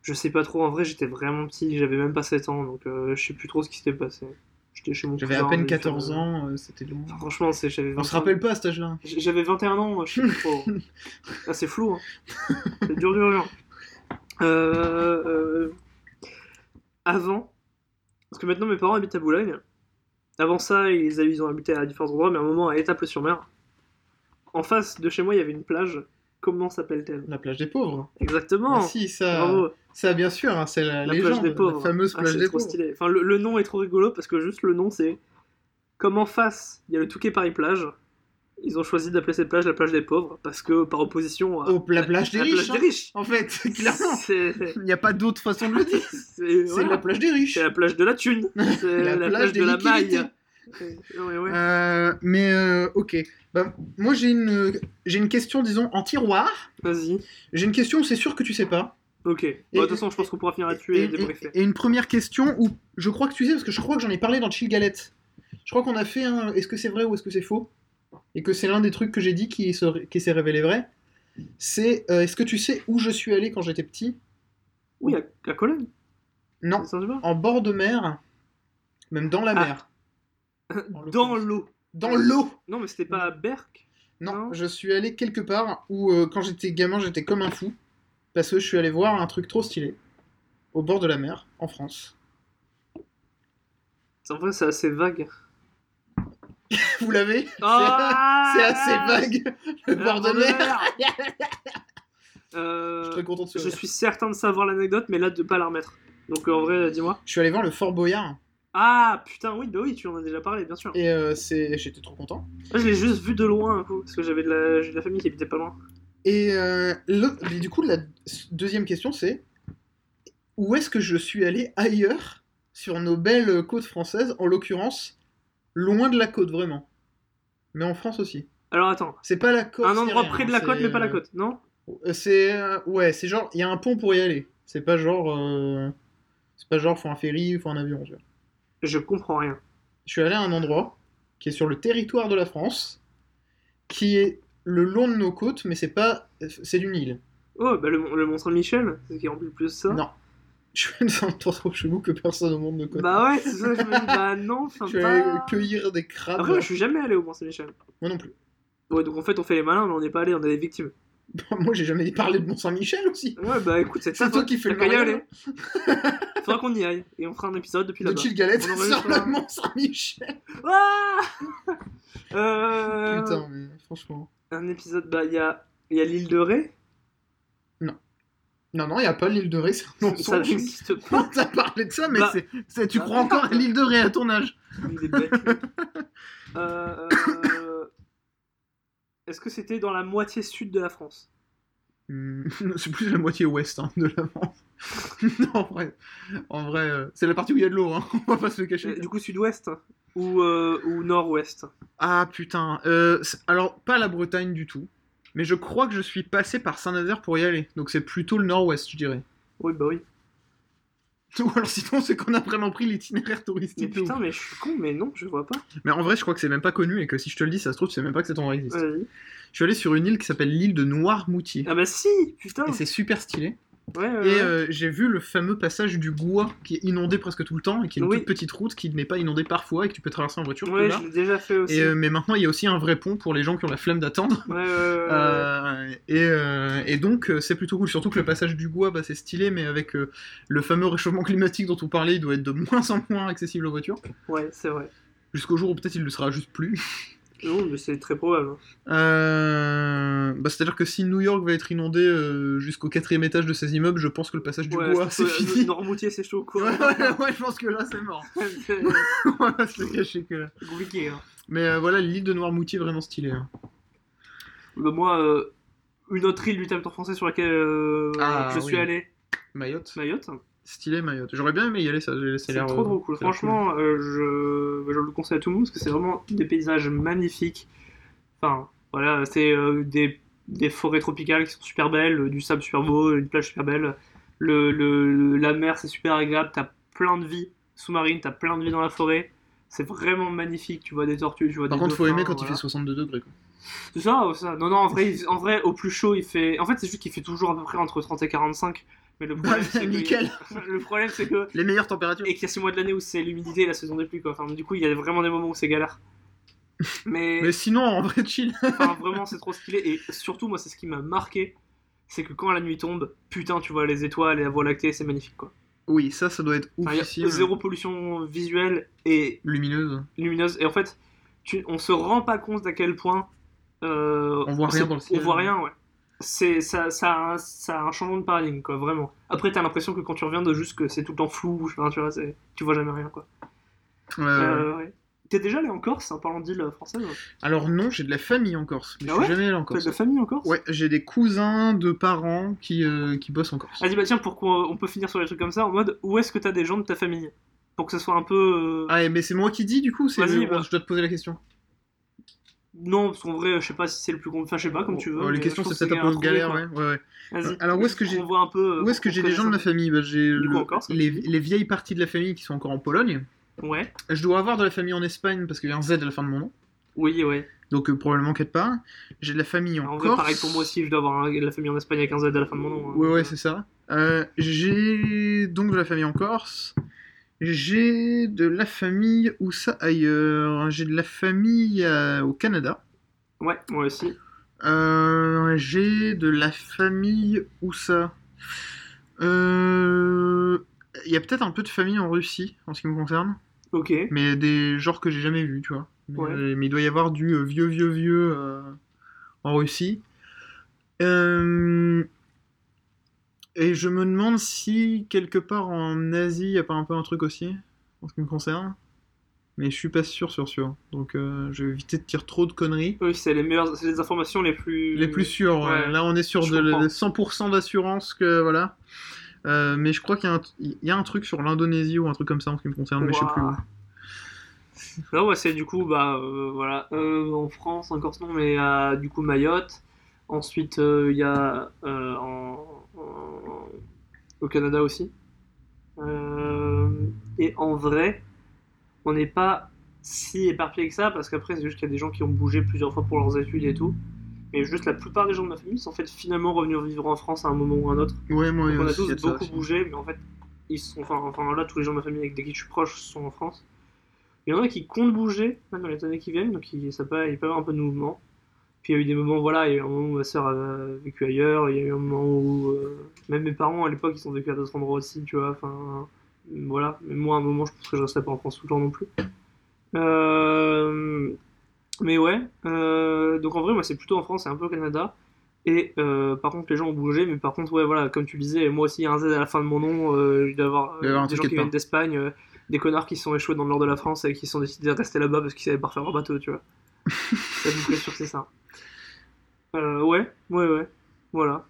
Je sais pas trop, en vrai, j'étais vraiment petit, j'avais même pas 7 ans, donc euh, je sais plus trop ce qui s'était passé. Je J'étais chez mon J'avais à peine mais 14 ça- ans, euh, c'était long. Enfin, franchement, j'avais On se 21 rappelle pas à cet âge-là. J'avais 21 ans, je sais trop. Ah, c'est flou, hein. C'est dur, dur, dur. Euh, euh, Avant, parce que maintenant mes parents habitent à Boulogne. Avant ça, ils, ils ont habité à différents endroits, mais à un moment à Étaples-sur-Mer. En face de chez moi, il y avait une plage. Comment s'appelle-t-elle? La plage des pauvres. Exactement. Ah, si, ça, Bravo. ça bien sûr, hein, c'est la, La légende, plage des pauvres. la fameuse Ah, plage des trop pauvres. stylé. Enfin, le, le nom est trop rigolo parce que juste le nom, c'est comme en face, il y a le Touquet Paris plage. Ils ont choisi d'appeler cette plage la plage des pauvres parce que par opposition à Oh, la plage des la riches. plage hein. des riches. En fait, clairement. Il n'y a pas d'autre façon de le dire. c'est- voilà. la plage des riches. C'est la plage de la thune. C'est la, plage, des de la maille. Ouais, ouais. Euh, mais euh, ok. Bah, moi j'ai une, j'ai une question, disons, en tiroir. Vas-y. J'ai une question, c'est sûr que tu sais pas. Ok. Bon, de toute façon, je pense qu'on pourra finir là-dessus et, et- et une première question où je crois que tu sais, parce que je crois que j'en ai parlé dans Chill Galette. Je crois qu'on a fait un. Est-ce que c'est vrai ou est-ce que c'est faux? Et que c'est l'un des trucs que j'ai dit qui, se- qui s'est révélé vrai. C'est euh, est-ce que tu sais où je suis allé quand j'étais petit? Oui, à, à Cologne. Non, en bord de mer, même dans la Ah. mer. Dans l'eau. Dans l'eau Non, mais c'était pas à Berck? Non, Non. je suis allé quelque part où euh, quand j'étais gamin j'étais comme un fou parce que je suis allé voir un truc trop stylé au bord de la mer en France. En vrai, c'est assez vague. Vous l'avez Ah C'est assez vague le bord de mer. Euh, Je suis très content de ce je suis certain de savoir l'anecdote, mais là de pas la remettre. Donc euh, en vrai, dis-moi. Je suis allé voir le Fort Boyard Ah putain, oui, bah oui, tu en as déjà parlé, bien sûr. et euh, c'est j'étais trop content. Moi, je l'ai juste vu de loin un coup, parce que j'avais de la... j'ai de la famille qui habitait pas loin. Et, euh, le- et du coup la deuxième question c'est où est-ce que je suis allé ailleurs sur nos belles côtes françaises en l'occurrence loin de la côte vraiment. Mais en France aussi. Alors attends, C'est pas la côte. un endroit près de la côte, mais pas la côte, non? Euh, C'est euh, ouais, c'est genre il y a un pont pour y aller. C'est pas genre euh, c'est pas genre faut un ferry, faut un avion. tu vois. Je comprends rien. Je suis allé à un endroit qui est sur le territoire de la France, qui est le long de nos côtes, mais c'est pas c'est d'une île. Oh, bah le, Mont- le Mont Saint-Michel, c'est qui remplit plus ça. Non. Je suis dans un endroit trop chelou que personne au monde ne connaît. Bah ouais, c'est ça, je me dis, bah non, enfin je allé pas... cueillir des crabes. Après, moi, je suis jamais allé au Mont Saint-Michel. Moi non plus. Ouais, donc en fait, on fait les malins, mais on n'est pas allé, on est des victimes. Moi j'ai jamais parlé de Mont Saint-Michel aussi. Ouais, bah écoute, c'est C'est toi qui fais le mariage. aller. Faudra qu'on y aille, et on fera un épisode depuis De là-bas. chill galette On sur le Mont Saint-Michel. Ah euh... Putain, mais franchement. Un épisode, bah il y a, il y a l'île de Ré, Non, non, il n'y a pas l'île de Ré, c'est un ça mensonge. n'existe pas. T'as parlé de ça, mais Bah, c'est, c'est- tu bah, crois encore à l'île de Ré à ton âge. Des bêtes. Euh, euh, Est-ce que c'était dans la moitié sud de la France? Hmm, c'est plus la moitié ouest hein, de la France. non, en vrai, en vrai euh, c'est la partie où il y a de l'eau, hein, on va pas se le cacher. Euh, Du coup, sud-ouest ou, euh, ou nord-ouest? Ah putain, euh, c'est- alors pas la Bretagne du tout, mais je crois que je suis passé par Saint-Nazaire pour y aller, donc c'est plutôt le nord-ouest, je dirais. Oui, bah oui. Ou alors sinon, c'est qu'on a vraiment pris l'itinéraire Mais touristique. de putain, mais je suis con, mais non, je vois pas. Mais en vrai, je crois que c'est même pas connu et que si je te le dis, ça se trouve, tu sais même pas que cet endroit existe. Je suis allé sur une île qui s'appelle l'île de Noirmoutier. Ah bah si, putain. Et c'est super stylé. Ouais, ouais, Et euh, j'ai vu le fameux passage du Goua qui est inondé presque tout le temps et qui est une Oui. toute petite route qui n'est pas inondée parfois et que tu peux traverser en voiture. Ouais, là. je l'ai déjà fait aussi. Et, euh, mais maintenant, il y a aussi un vrai pont pour les gens qui ont la flemme d'attendre. Euh, et, et donc, c'est plutôt cool. Surtout que le passage du Goua, bah, c'est stylé, mais avec le fameux réchauffement climatique dont on parlait, il doit être de moins en moins accessible aux voitures. Ouais, c'est vrai. Jusqu'au jour où peut-être il le sera juste plus. Non, mais c'est très probable. Euh, bah, C'est-à-dire que si New York va être inondé euh, jusqu'au quatrième étage de ses immeubles, je pense que le passage du ouais, je c'est que, euh, fini. Normoutier, c'est chaud, quoi. ouais, je pense que là, c'est mort. c'est cacher que là. compliqué, hein. Mais euh, voilà, l'île de Noirmoutier, vraiment stylée. hein. Bah, moi, euh, une autre île du territoire français sur laquelle Ah, je suis allé, Mayotte. Mayotte. Stylé Mayotte. J'aurais bien aimé y aller, ça, C'est l'air, trop euh, trop cool. Franchement, euh, je, je le conseille à tout le monde parce que c'est vraiment des paysages magnifiques. Enfin, voilà, c'est euh, des, des forêts tropicales qui sont super belles, du sable super beau, une plage super belle. Le, le- la mer, c'est super agréable. T'as plein de vie sous-marine, t'as plein de vie dans la forêt. C'est vraiment magnifique. Tu vois des tortues, tu vois Par des contre, faut dauphins, aimer quand il fait 62 degrés. Quoi. C'est ça, ça. Non, non, en vrai, en vrai, au plus chaud, il fait. En fait, c'est juste qu'il fait toujours à peu près entre 30 et 45. Mais le problème, c'est que... nickel. le problème, c'est que. Les meilleures températures. Et qu'il y a 6 mois de l'année où c'est l'humidité et la saison des pluies, quoi. Enfin, du coup, il y a vraiment des moments où c'est galère. Mais, Mais sinon, en vrai, chill. enfin, vraiment, c'est trop stylé. Et surtout, moi, c'est ce qui m'a marqué. C'est que quand la nuit tombe, putain, tu vois les étoiles et la voie lactée, c'est magnifique, quoi. Oui, ça, ça doit être Enfin, y a oufissime. zéro pollution visuelle et Lumineuse. lumineuse. Et en fait, tu, on se rend pas compte d'à quel point. euh, On voit rien dans le ciel. On voit rien, ouais. C'est, ça, ça, a un, ça a un changement de paradigme, quoi, vraiment. Après, t'as l'impression que quand tu reviens de juste que c'est tout le temps flou, enfin, tu vois, tu vois jamais rien, quoi. Ouais, ouais. Euh, ouais. T'es déjà allé en Corse, en parlant d'île française Alors non, j'ai de la famille en Corse. Mais Ah je suis jamais allé en T'as Corse. de la famille en Corse? Ouais, j'ai des cousins de parents qui, euh, qui bossent en Corse. Vas-y, bah tiens, pour qu'on on peut finir sur les trucs comme ça, en mode, où est-ce que t'as des gens de ta famille? Pour que ce soit un peu... euh, Ah, mais c'est moi qui dis du coup c'est bah. Je dois te poser la question. Non, parce qu'en vrai, je sais pas si c'est le plus... con- Enfin, je sais pas, comme tu veux. Oh, les questions c'est peut-être un peu galère, ouais. ouais, ouais. Vas-y. Alors, où est-ce que j'ai- peu... Où est-ce que qu'on j'ai des gens de ma famille bah, J'ai le- les, les vieilles parties de la famille qui sont encore en Pologne. Ouais. Je dois avoir de la famille en Espagne parce qu'il y a un Z à la fin de mon nom. Oui, ouais. Donc euh, probablement qu'être pas. J'ai de la famille en, En vrai, Corse. pareil pour moi aussi, je dois avoir un- la famille en Espagne avec un Z à la fin de mon nom. hein. Ouais, ouais, c'est ça. Euh, j'ai donc de la famille en Corse. J'ai de la famille où ça ailleurs. J'ai de la famille euh, au Canada. Ouais, moi aussi. Euh, j'ai de la famille où ça. Euh, Il y a peut-être un peu de famille en Russie en ce qui me concerne, Ok. mais des genres que j'ai jamais vus, tu vois. Mais, Ouais. euh, mais il doit y avoir du euh, vieux, vieux, vieux euh, en Russie. Euh, Et je me demande si quelque part en Asie, il n'y a pas un peu un truc aussi, en ce qui me concerne. Mais je suis pas sûr, sûr, sûr. Donc euh, je vais éviter de dire trop de conneries. Oui, c'est les meilleures, c'est les informations les plus. Les plus ouais. Ouais, là on est sur je de, comprends. de 100% d'assurance que voilà. Euh, mais je crois qu'il y, a un- il y a un truc sur l'Indonésie ou un truc comme ça en ce qui me concerne, mais je sais plus où. Là, ouais, c'est du coup, bah, euh, voilà, euh, en France, en Corse, non, mais du coup, Mayotte. Ensuite, euh, il y a euh, en, en- au Canada aussi. Euh, et en vrai, on n'est pas si éparpillé que ça, parce qu'après, c'est juste qu'il y a des gens qui ont bougé plusieurs fois pour leurs études et tout. Mais juste la plupart des gens de ma famille sont en fait finalement revenus vivre en France à un moment ou un autre. Ouais, moi Donc on a tous a beaucoup bougé, mais en fait, ils sont, enfin, enfin là, tous les gens de ma famille avec qui je suis proche sont en France. Il y en a qui comptent bouger dans les années qui viennent, donc il, ça peut, il peut y avoir un peu de mouvement. Puis il y a eu des moments, voilà, il y a eu un moment où ma soeur a vécu ailleurs, il y a eu un moment où euh, même mes parents à l'époque ils ont vécu à d'autres endroits aussi, tu vois, enfin voilà. Mais moi à un moment je pense que je resterai pas en France tout le temps non plus. Euh, mais ouais, euh, donc en vrai moi c'est plutôt en France et un peu au Canada. Et par contre, les gens ont bougé, mais par contre, ouais, voilà, comme tu disais, moi aussi, il y a un Z à la fin de mon nom, il doit y avoir, des gens qui viennent d'Espagne, des connards qui sont échoués dans le nord de la France et qui sont décidés de rester là-bas parce qu'ils savaient pas refaire leur bateau, tu vois. C'est à peu près sûr que c'est ça. Euh, ouais, ouais, ouais, voilà.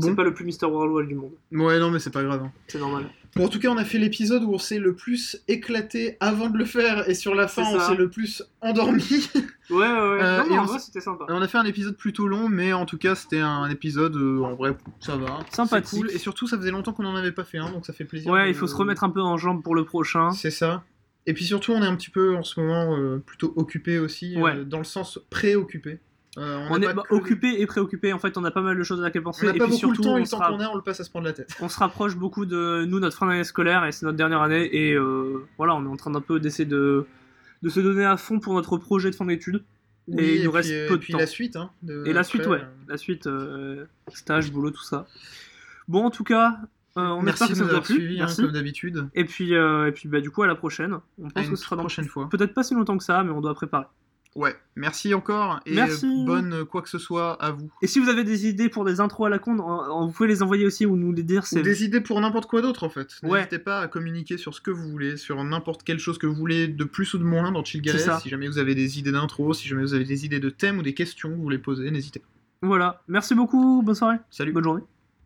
C'est pas le plus Mister Worldwide du monde, Ouais, non, mais c'est pas grave. hein. c'est normal. Bon, en tout cas, on a fait l'épisode où on s'est le plus éclaté avant de le faire, et sur la fin, on ça. s'est le plus endormi. Ouais, ouais, ouais. Euh, non, en c'était sympa. on a fait un épisode plutôt long, mais en tout cas, c'était un épisode, euh, en vrai, ça va. Sympathique. Cool, et surtout, ça faisait longtemps qu'on en avait pas fait un, donc ça fait plaisir. Ouais, il faut se remettre un peu en jambe pour le prochain. C'est ça. Et puis surtout, on est un petit peu en ce moment euh, plutôt occupé aussi, euh, dans le sens préoccupé. Euh, On, est bah, que- occupé et préoccupé, en fait, on a pas mal de choses à laquelle On penser. n'a et pas puis beaucoup surtout, le temps, et on le temps sera- qu'on a, on le passe à se prendre la tête. on se rapproche beaucoup de nous, notre fin d'année scolaire, et c'est notre dernière année, et voilà, on est en train d'un peu d'essayer de, de se donner à fond pour notre projet de fin d'études. Et il nous reste puis, peu et de puis temps. la suite, hein. de- Et la après, suite, ouais, la suite, stage, boulot, tout ça. Bon, en tout cas, on Merci de nous avoir suivis, hein, comme d'habitude. Et puis, euh, et puis bah, du coup, à la prochaine. On pense que ce sera dans prochaine fois. peut-être pas si longtemps que ça, mais on doit préparer. Ouais, merci encore et Merci. euh, bonne euh, quoi que ce soit à vous. Et si vous avez des idées pour des intros à la con, vous pouvez les envoyer aussi ou nous les dire. Ou des idées pour n'importe quoi d'autre en fait. Ouais. N'hésitez pas à communiquer sur ce que vous voulez, sur n'importe quelle chose que vous voulez de plus ou de moins dans Chill. Si jamais vous avez des idées d'intro, si jamais vous avez des idées de thèmes ou des questions que vous voulez poser, n'hésitez pas. Voilà. Merci beaucoup. Bonne soirée. Salut Bonne journée.